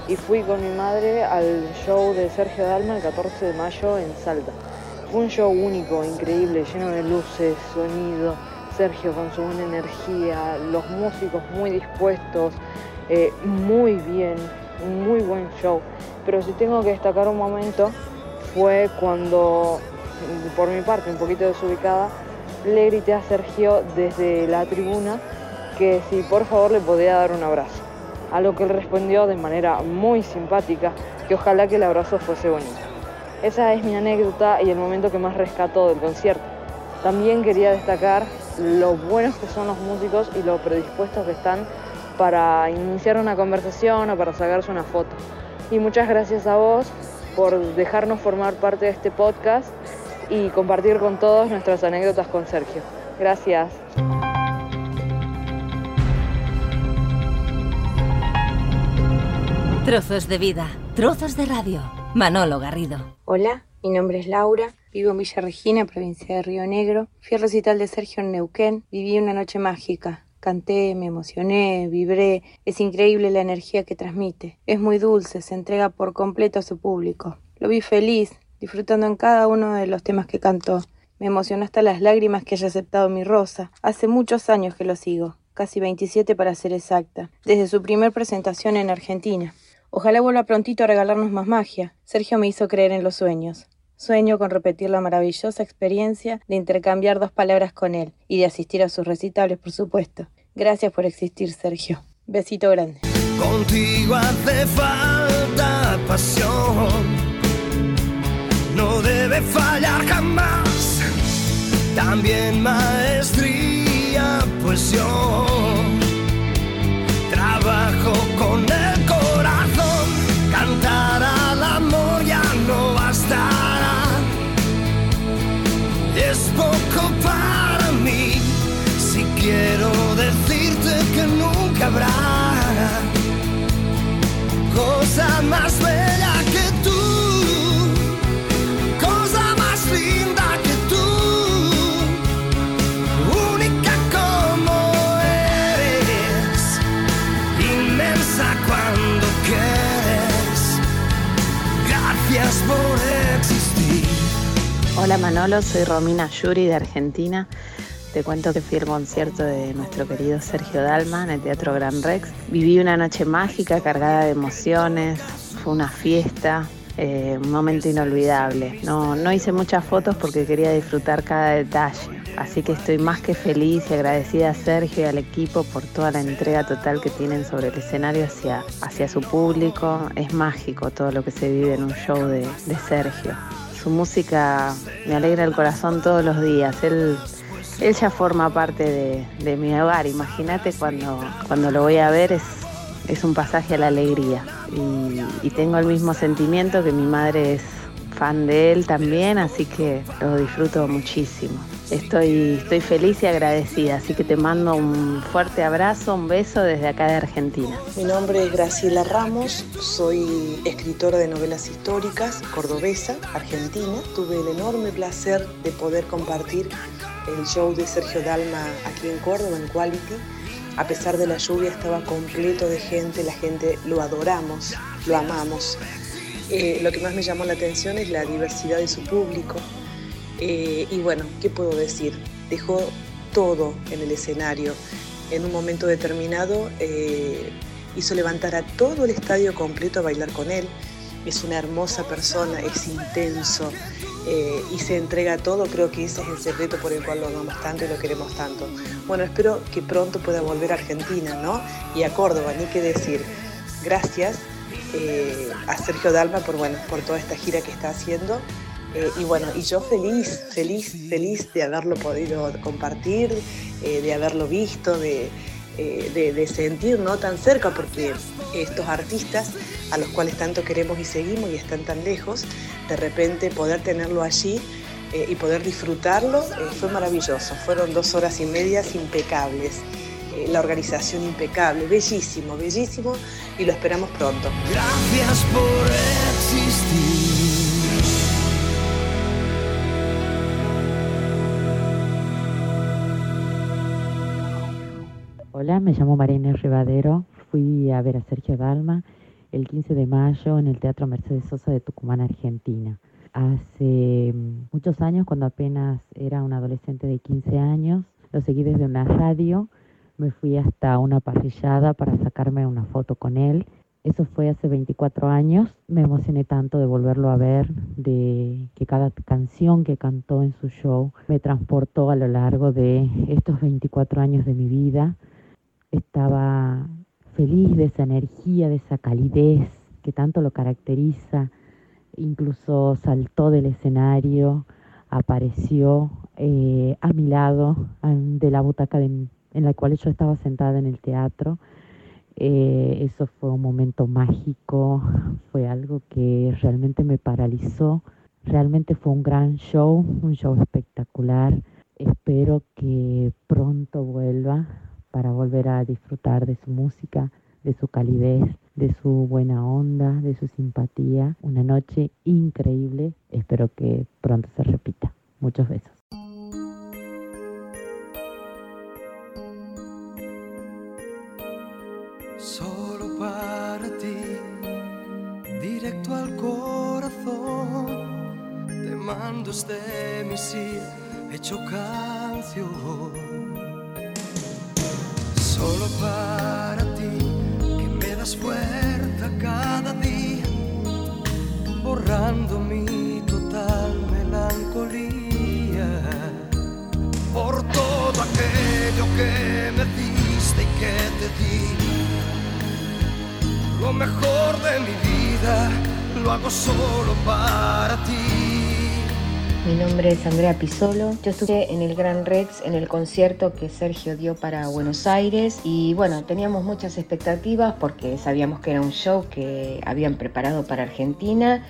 y fui con mi madre al show de Sergio Dalma el 14 de mayo en Salta. Fue un show único, increíble, lleno de luces, sonido, Sergio con su buena energía, los músicos muy dispuestos, eh, muy bien, muy buen show. Pero si tengo que destacar un momento fue cuando, por mi parte, un poquito desubicada, le grité a Sergio desde la tribuna que si por favor le podía dar un abrazo. A lo que él respondió de manera muy simpática que ojalá que el abrazo fuese bonito. Esa es mi anécdota y el momento que más rescato del concierto. También quería destacar lo buenos que son los músicos y lo predispuestos que están para iniciar una conversación o para sacarse una foto. Y muchas gracias a vos por dejarnos formar parte de este podcast y compartir con todos nuestras anécdotas con Sergio. Gracias. Trozos de vida, trozos de radio. Manolo Garrido. Hola, mi nombre es Laura, vivo en Villa Regina, provincia de Río Negro. Fui al recital de Sergio en Neuquén, viví una noche mágica. Canté, me emocioné, vibré. Es increíble la energía que transmite. Es muy dulce, se entrega por completo a su público. Lo vi feliz, disfrutando en cada uno de los temas que cantó. Me emocionó hasta las lágrimas que haya aceptado mi rosa. Hace muchos años que lo sigo, casi 27 para ser exacta, desde su primer presentación en Argentina. Ojalá vuelva prontito a regalarnos más magia. Sergio me hizo creer en los sueños. Sueño con repetir la maravillosa experiencia de intercambiar dos palabras con él y de asistir a sus recitales, por supuesto. Gracias por existir, Sergio. Besito grande. Contigo hace falta pasión. No debe fallar jamás. También maestría, pues trabajo. Cantar al amor ya no bastará. Es poco para mí. Si quiero decirte que nunca habrá cosa más bella Hola Manolo, soy Romina Yuri de Argentina. Te cuento que fui al concierto de nuestro querido Sergio Dalma en el Teatro Gran Rex. Viví una noche mágica cargada de emociones, fue una fiesta, eh, un momento inolvidable. No, no hice muchas fotos porque quería disfrutar cada detalle. Así que estoy más que feliz y agradecida a Sergio y al equipo por toda la entrega total que tienen sobre el escenario hacia, hacia su público. Es mágico todo lo que se vive en un show de, de Sergio. Su música me alegra el corazón todos los días. Él él ya forma parte de, mi hogar. Imagínate cuando, cuando lo voy a ver, es, es un pasaje a la alegría. Y, y tengo el mismo sentimiento que mi madre es fan de él también, así que lo disfruto muchísimo. Estoy, estoy feliz y agradecida, así que te mando un fuerte abrazo, un beso desde acá de Argentina. Mi nombre es Graciela Ramos, soy escritora de novelas históricas, cordobesa, argentina. Tuve el enorme placer de poder compartir el show de Sergio Dalma aquí en Córdoba, en Quality. A pesar de la lluvia estaba completo de gente, la gente lo adoramos, lo amamos. Eh, lo que más me llamó la atención es la diversidad de su público. Eh, y bueno, ¿qué puedo decir? Dejó todo en el escenario. En un momento determinado eh, hizo levantar a todo el estadio completo a bailar con él. Es una hermosa persona, es intenso eh, y se entrega a todo. Creo que ese es el secreto por el cual lo amamos tanto y lo queremos tanto. Bueno, espero que pronto pueda volver a Argentina, ¿no? Y a Córdoba, ni qué decir. Gracias eh, a Sergio Dalma por, bueno, por toda esta gira que está haciendo. Eh, y bueno, y yo feliz, feliz, feliz de haberlo podido compartir, eh, de haberlo visto, de, eh, de, de sentir ¿no? tan cerca, porque estos artistas a los cuales tanto queremos y seguimos y están tan lejos, de repente poder tenerlo allí y poder disfrutarlo fue maravilloso. Fueron dos horas y medias impecables. Eh, la organización impecable, bellísimo, bellísimo y lo esperamos pronto. Gracias por existir. Hola, me llamo María Inés Rivadero. Fui a ver a Sergio Dalma el 15 de mayo en el Teatro Mercedes Sosa de Tucumán, Argentina. Hace mm, muchos años, cuando apenas era un adolescente de 15 años, lo seguí desde una radio, me fui hasta una parrillada para sacarme una foto con él. Eso fue hace 24 años, me emocioné tanto de volverlo a ver, de que cada canción que cantó en su show me transportó a lo largo de estos 24 años de mi vida. Estaba feliz de esa energía, de esa calidez que tanto lo caracteriza. Incluso saltó del escenario, apareció eh, a mi lado, de la butaca de- en la cual yo estaba sentada en el teatro. Eh, eso fue un momento mágico, fue algo que realmente me paralizó. Realmente fue un gran show, un show espectacular. Espero que pronto vuelva para volver a disfrutar de su música, de su calidez, de su buena onda, de su simpatía. Una noche increíble. Espero que pronto se repita. Muchos besos. Corazón, te mando este misil hecho canción. Solo para ti, que me das fuerza cada día, borrando mi total melancolía. Por todo aquello que me diste y que te di, lo mejor de mi vida lo hago solo para ti. Mi nombre es Andrea Pisolo. Yo estuve en el Gran Rex en el concierto que Sergio dio para Buenos Aires y bueno, teníamos muchas expectativas porque sabíamos que era un show que habían preparado para Argentina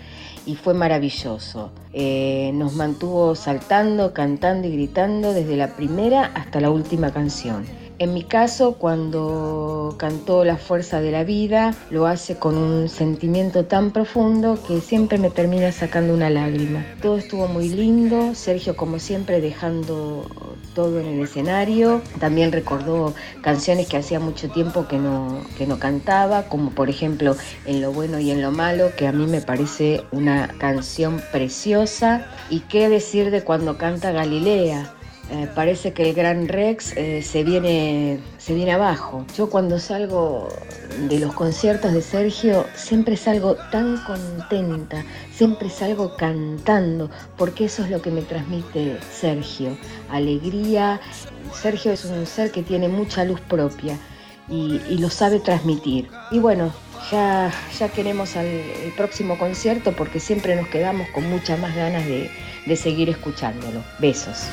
y fue maravilloso. Eh, nos mantuvo saltando, cantando y gritando desde la primera hasta la última canción. En mi caso, cuando cantó La Fuerza de la Vida, lo hace con un sentimiento tan profundo que siempre me termina sacando una lágrima. Todo estuvo muy lindo, Sergio como siempre dejando todo en el escenario. También recordó canciones que hacía mucho tiempo que no, que no cantaba, como por ejemplo En lo bueno y en lo malo, que a mí me parece una canción preciosa. Y qué decir de cuando canta Galilea. Eh, parece que el Gran Rex eh, se, viene, se viene abajo. Yo cuando salgo de los conciertos de Sergio siempre salgo tan contenta, siempre salgo cantando, porque eso es lo que me transmite Sergio, alegría. Sergio es un ser que tiene mucha luz propia y, lo sabe transmitir. Y bueno, ya, ya queremos al, el próximo concierto porque siempre nos quedamos con muchas más ganas de, de seguir escuchándolo. Besos.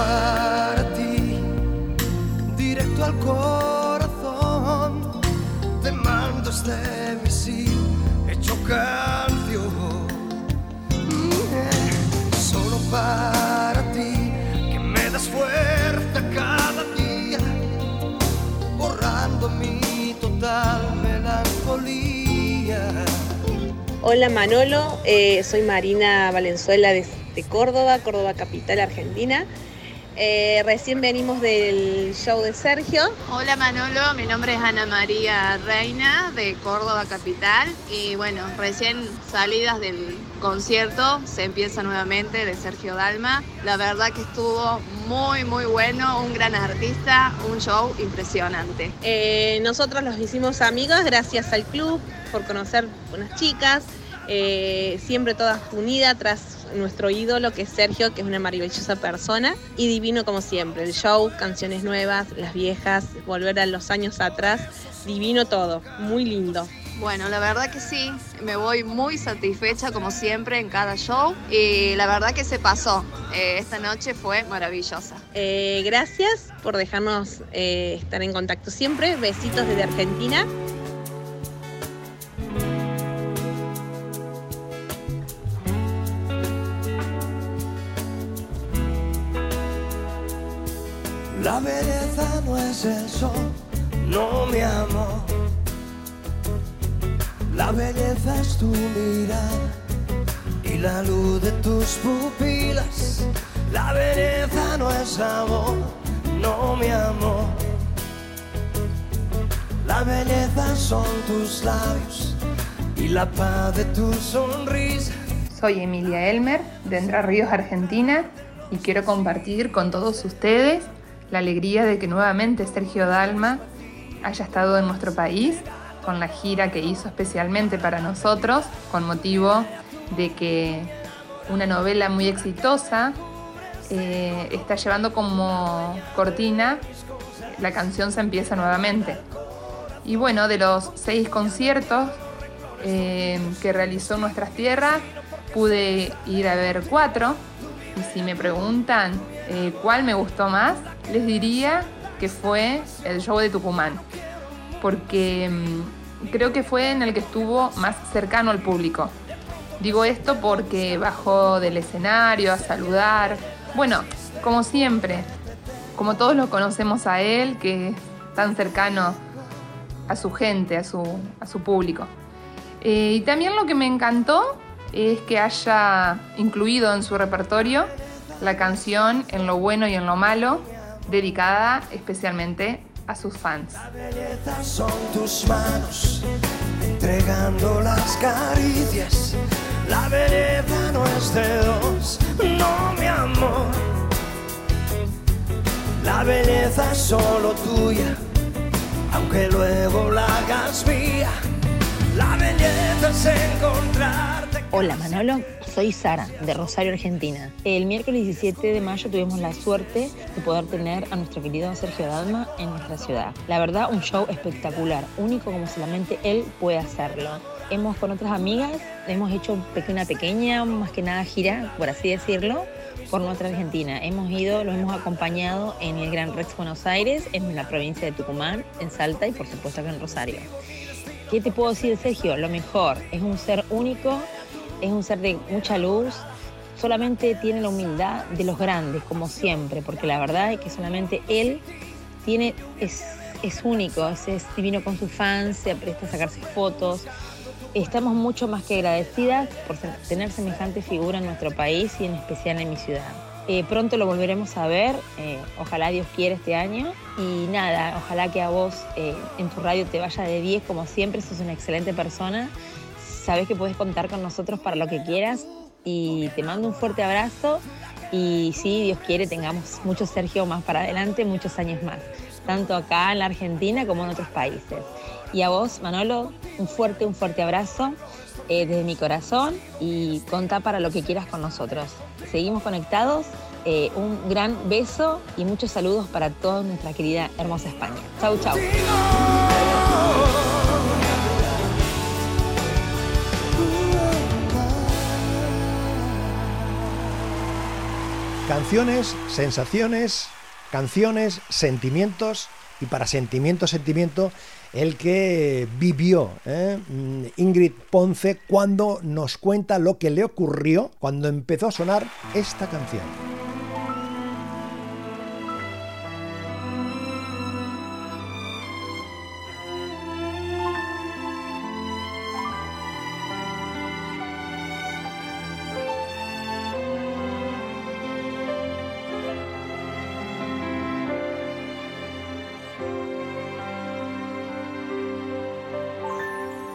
Para ti, directo al corazón, te mando este misil hecho canción. Mm, Solo para ti, que me das fuerza cada día, borrando mi total melancolía. Hola Manolo, eh, soy Marina Valenzuela de, de Córdoba, Córdoba Capital, Argentina. Eh, recién venimos del show de Sergio. Hola Manolo, mi nombre es Ana María Reina de Córdoba Capital y bueno, recién salidas del concierto se empieza nuevamente de Sergio Dalma. La verdad que estuvo muy muy bueno, un gran artista, un show impresionante. Eh, nosotros los hicimos amigos gracias al club por conocer unas chicas, eh, siempre todas unidas tras nuestro ídolo que es Sergio, que es una maravillosa persona y divino como siempre. El show, canciones nuevas, las viejas, volver a los años atrás, divino todo, muy lindo. Bueno, la verdad que sí, me voy muy satisfecha como siempre en cada show y la verdad que se pasó. Eh, esta noche fue maravillosa. Eh, gracias por dejarnos eh, estar en contacto siempre. Besitos desde Argentina. La belleza no es el sol, no mi amor. La belleza es tu mirada y la luz de tus pupilas. La belleza no es amor, no mi amor. La belleza son tus labios y la paz de tu sonrisa. Soy Emilia Elmer, de Entre Ríos, Argentina, y quiero compartir con todos ustedes la alegría de que nuevamente Sergio Dalma haya estado en nuestro país con la gira que hizo especialmente para nosotros, con motivo de que una novela muy exitosa eh, está llevando como cortina la canción se empieza nuevamente. Y bueno, de los seis conciertos eh, que realizó nuestras tierras, pude ir a ver cuatro. Y si me preguntan eh, cuál me gustó más, les diría que fue el show de Tucumán. Porque mm, creo que fue en el que estuvo más cercano al público. Digo esto porque bajó del escenario a saludar. Bueno, como siempre, como todos lo conocemos a él, que es tan cercano a su gente, a su, a su público. Eh, y también lo que me encantó es que haya incluido en su repertorio la canción En lo bueno y en lo malo, dedicada especialmente a sus fans. La belleza son tus manos, entregando las caricias. La belleza no es de dos, no mi amor. La belleza es solo tuya, aunque luego la hagas mía. La belleza es encontrarte. Hola Manolo, soy Sara de Rosario, Argentina. El miércoles 17 de mayo tuvimos la suerte de poder tener a nuestro querido Sergio Dalma en nuestra ciudad. La verdad, un show espectacular, único como solamente él puede hacerlo. Hemos con otras amigas, hemos hecho una pequeña, más que nada gira, por así decirlo, por nuestra Argentina. Hemos ido, los hemos acompañado en el Gran Rex Buenos Aires, en la provincia de Tucumán, en Salta y por supuesto en Rosario. ¿Qué te puedo decir, Sergio? Lo mejor, es un ser único, es un ser de mucha luz, solamente tiene la humildad de los grandes, como siempre, porque la verdad es que solamente él tiene, es, es único, es, divino con sus fans, se presta a sacarse fotos. Estamos mucho más que agradecidas por tener semejante figura en nuestro país y en especial en mi ciudad. Eh, pronto lo volveremos a ver, eh, ojalá Dios quiera este año. Y nada, ojalá que a vos eh, en tu radio te vaya de 10 como siempre, sos una excelente persona. Sabes que puedes contar con nosotros para lo que quieras y te mando un fuerte abrazo y si Dios quiere tengamos muchos Sergio más para adelante, muchos años más, tanto acá en la Argentina como en otros países. Y a vos, Manolo, un fuerte, un fuerte abrazo eh, desde mi corazón y contá para lo que quieras con nosotros. Seguimos conectados, eh, un gran beso y muchos saludos para toda nuestra querida hermosa España. Chau, chau. Canciones, sensaciones, canciones, sentimientos y para sentimiento, sentimiento, el que vivió ¿eh? Mm, Ingrid Ponce cuando nos cuenta lo que le ocurrió cuando empezó a sonar esta canción.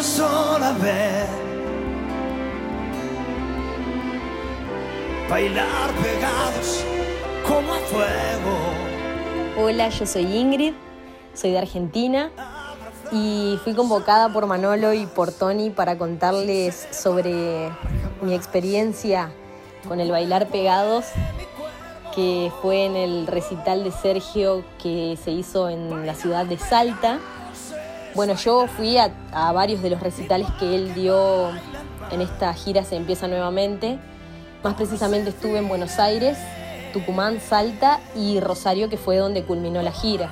una sola vez. Bailar pegados como a fuego. Hola, yo soy Ingrid, soy de Argentina y fui convocada por Manolo y por Tony para contarles sobre mi experiencia con el bailar pegados que fue en el recital de Sergio que se hizo en la ciudad de Salta. Bueno, yo fui a, varios de los recitales que él dio en esta gira Se empieza nuevamente. Más precisamente estuve en Buenos Aires, Tucumán, Salta y Rosario, que fue donde culminó la gira.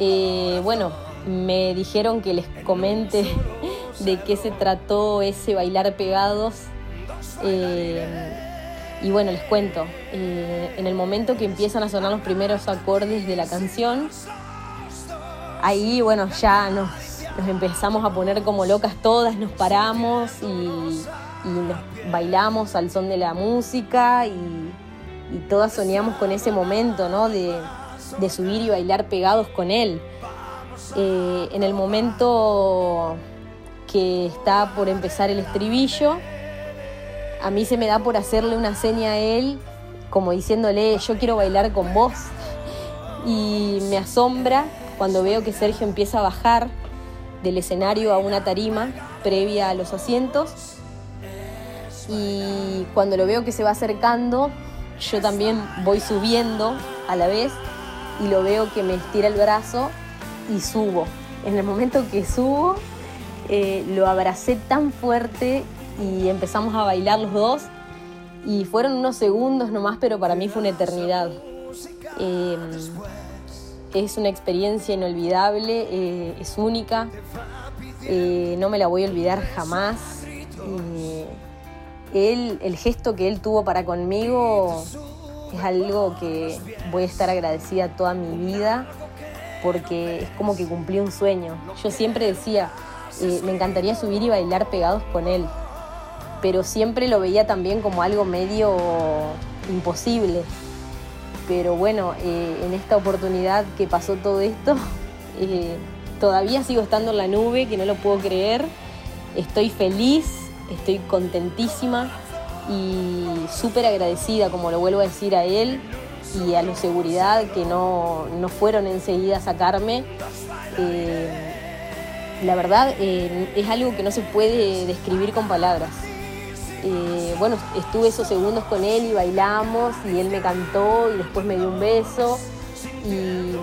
Eh, bueno, me dijeron que les comente *laughs* de qué se trató ese bailar pegados. Eh, y bueno, les cuento. Eh, en el momento que empiezan a sonar los primeros acordes de la canción, ahí, bueno, ya nos, empezamos a poner como locas todas, nos paramos y, nos bailamos al son de la música y, todas soñamos con ese momento, ¿no? De, de subir y bailar pegados con él. Eh, en el momento que está por empezar el estribillo, a mí se me da por hacerle una seña a él, como diciéndole, yo quiero bailar con vos. Y me asombra cuando veo que Sergio empieza a bajar del escenario a una tarima previa a los asientos. Y cuando lo veo que se va acercando, yo también voy subiendo a la vez y lo veo que me estira el brazo y subo. En el momento que subo, eh, lo abracé tan fuerte y empezamos a bailar los dos y fueron unos segundos nomás, pero para mí fue una eternidad. Em, es una experiencia inolvidable, eh, es única, eh, no me la voy a olvidar jamás. él, el gesto que él tuvo para conmigo es algo que voy a estar agradecida toda mi vida porque es como que cumplí un sueño. Yo siempre decía, eh, me encantaría subir y bailar pegados con él, pero siempre lo veía también como algo medio imposible. Pero bueno, eh, en esta oportunidad que pasó todo esto, *laughs* eh, todavía sigo estando en la nube, que no lo puedo creer. Estoy feliz, estoy contentísima y súper agradecida, como lo vuelvo a decir a él y a los seguridad que no, fueron enseguida a sacarme. Eh, la verdad es algo que no se puede describir con palabras. Bueno, estuve esos segundos con él y bailamos y él me cantó y después me dio un beso. Y,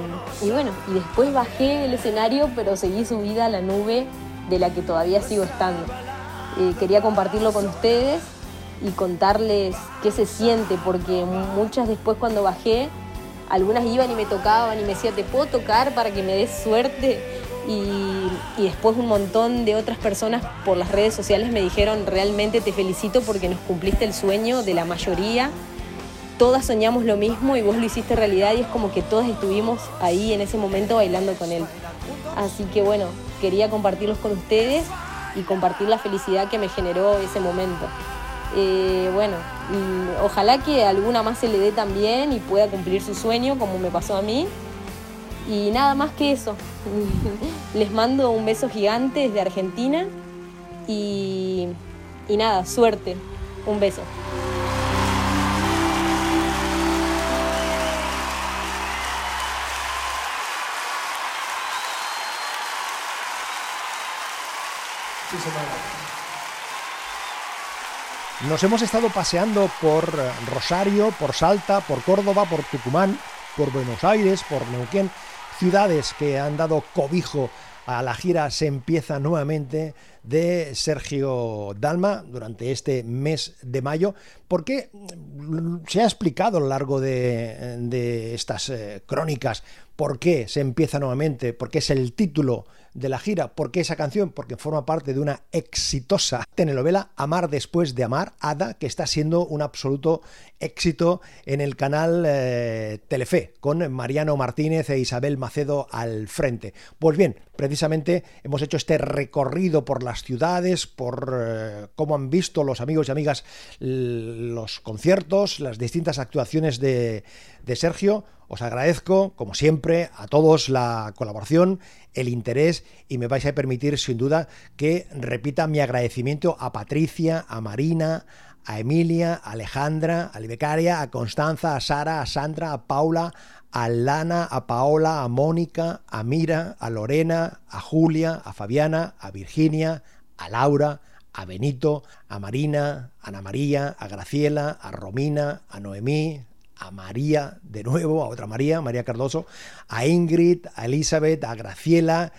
y bueno, y después bajé del escenario, pero seguí subida a la nube de la que todavía sigo estando. quería compartirlo con ustedes y contarles qué se siente, porque muchas después cuando bajé, algunas iban y me tocaban y me decían, ¿te puedo tocar para que me des suerte? Y, y, después un montón de otras personas por las redes sociales me dijeron, realmente te felicito porque nos cumpliste el sueño de la mayoría. Todas soñamos lo mismo y vos lo hiciste realidad y es como que todas estuvimos ahí en ese momento bailando con él. Así que bueno, quería compartirlos con ustedes y compartir la felicidad que me generó ese momento. Eh, bueno, ojalá que alguna más se le dé también y pueda cumplir su sueño como me pasó a mí. Y nada más que eso. Les mando un beso gigante desde Argentina y, y nada, suerte. Un beso. Nos hemos estado paseando por Rosario, por Salta, por Córdoba, por Tucumán, por Buenos Aires, por Neuquén, ciudades que han dado cobijo a la gira Se empieza nuevamente de Sergio Dalma durante este mes de mayo, porque se ha explicado a lo largo de, estas eh, crónicas por qué se empieza nuevamente, porque es el título de la gira. ¿Por qué esa canción? Porque forma parte de una exitosa telenovela Amar después de amar, Ada, que está siendo un absoluto éxito en el canal eh, Telefe, con Mariano Martínez e Isabel Macedo al frente. Pues bien, precisamente hemos hecho este recorrido por las ciudades, por eh, cómo han visto los amigos y amigas los conciertos, las distintas actuaciones de, de Sergio. Os agradezco, como siempre, a todos la colaboración, el interés y me vais a permitir, sin duda, que repita mi agradecimiento a Patricia, a Marina, a Emilia, a Alejandra, a Libecaria, a Constanza, a Sara, a Sandra, a Paula, a Lana, a Paola, a Mónica, a Mira, a Lorena, a Julia, a Fabiana, a Virginia, a Laura, a Benito, a Marina, a Ana María, a Graciela, a Romina, a Noemí, a María de nuevo, a otra María, María Cardoso, a Ingrid, a Elizabeth, a Graciela,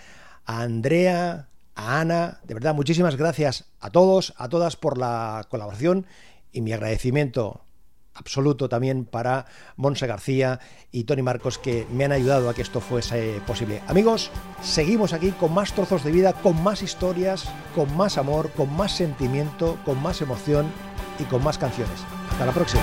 a Andrea, a Ana. De verdad, muchísimas gracias a todos, a todas por la colaboración y mi agradecimiento absoluto también para Monse García y Tony Marcos que me han ayudado a que esto fuese posible. Amigos, seguimos aquí con más trozos de vida, con más historias, con más amor, con más sentimiento, con más emoción y con más canciones. Hasta la próxima.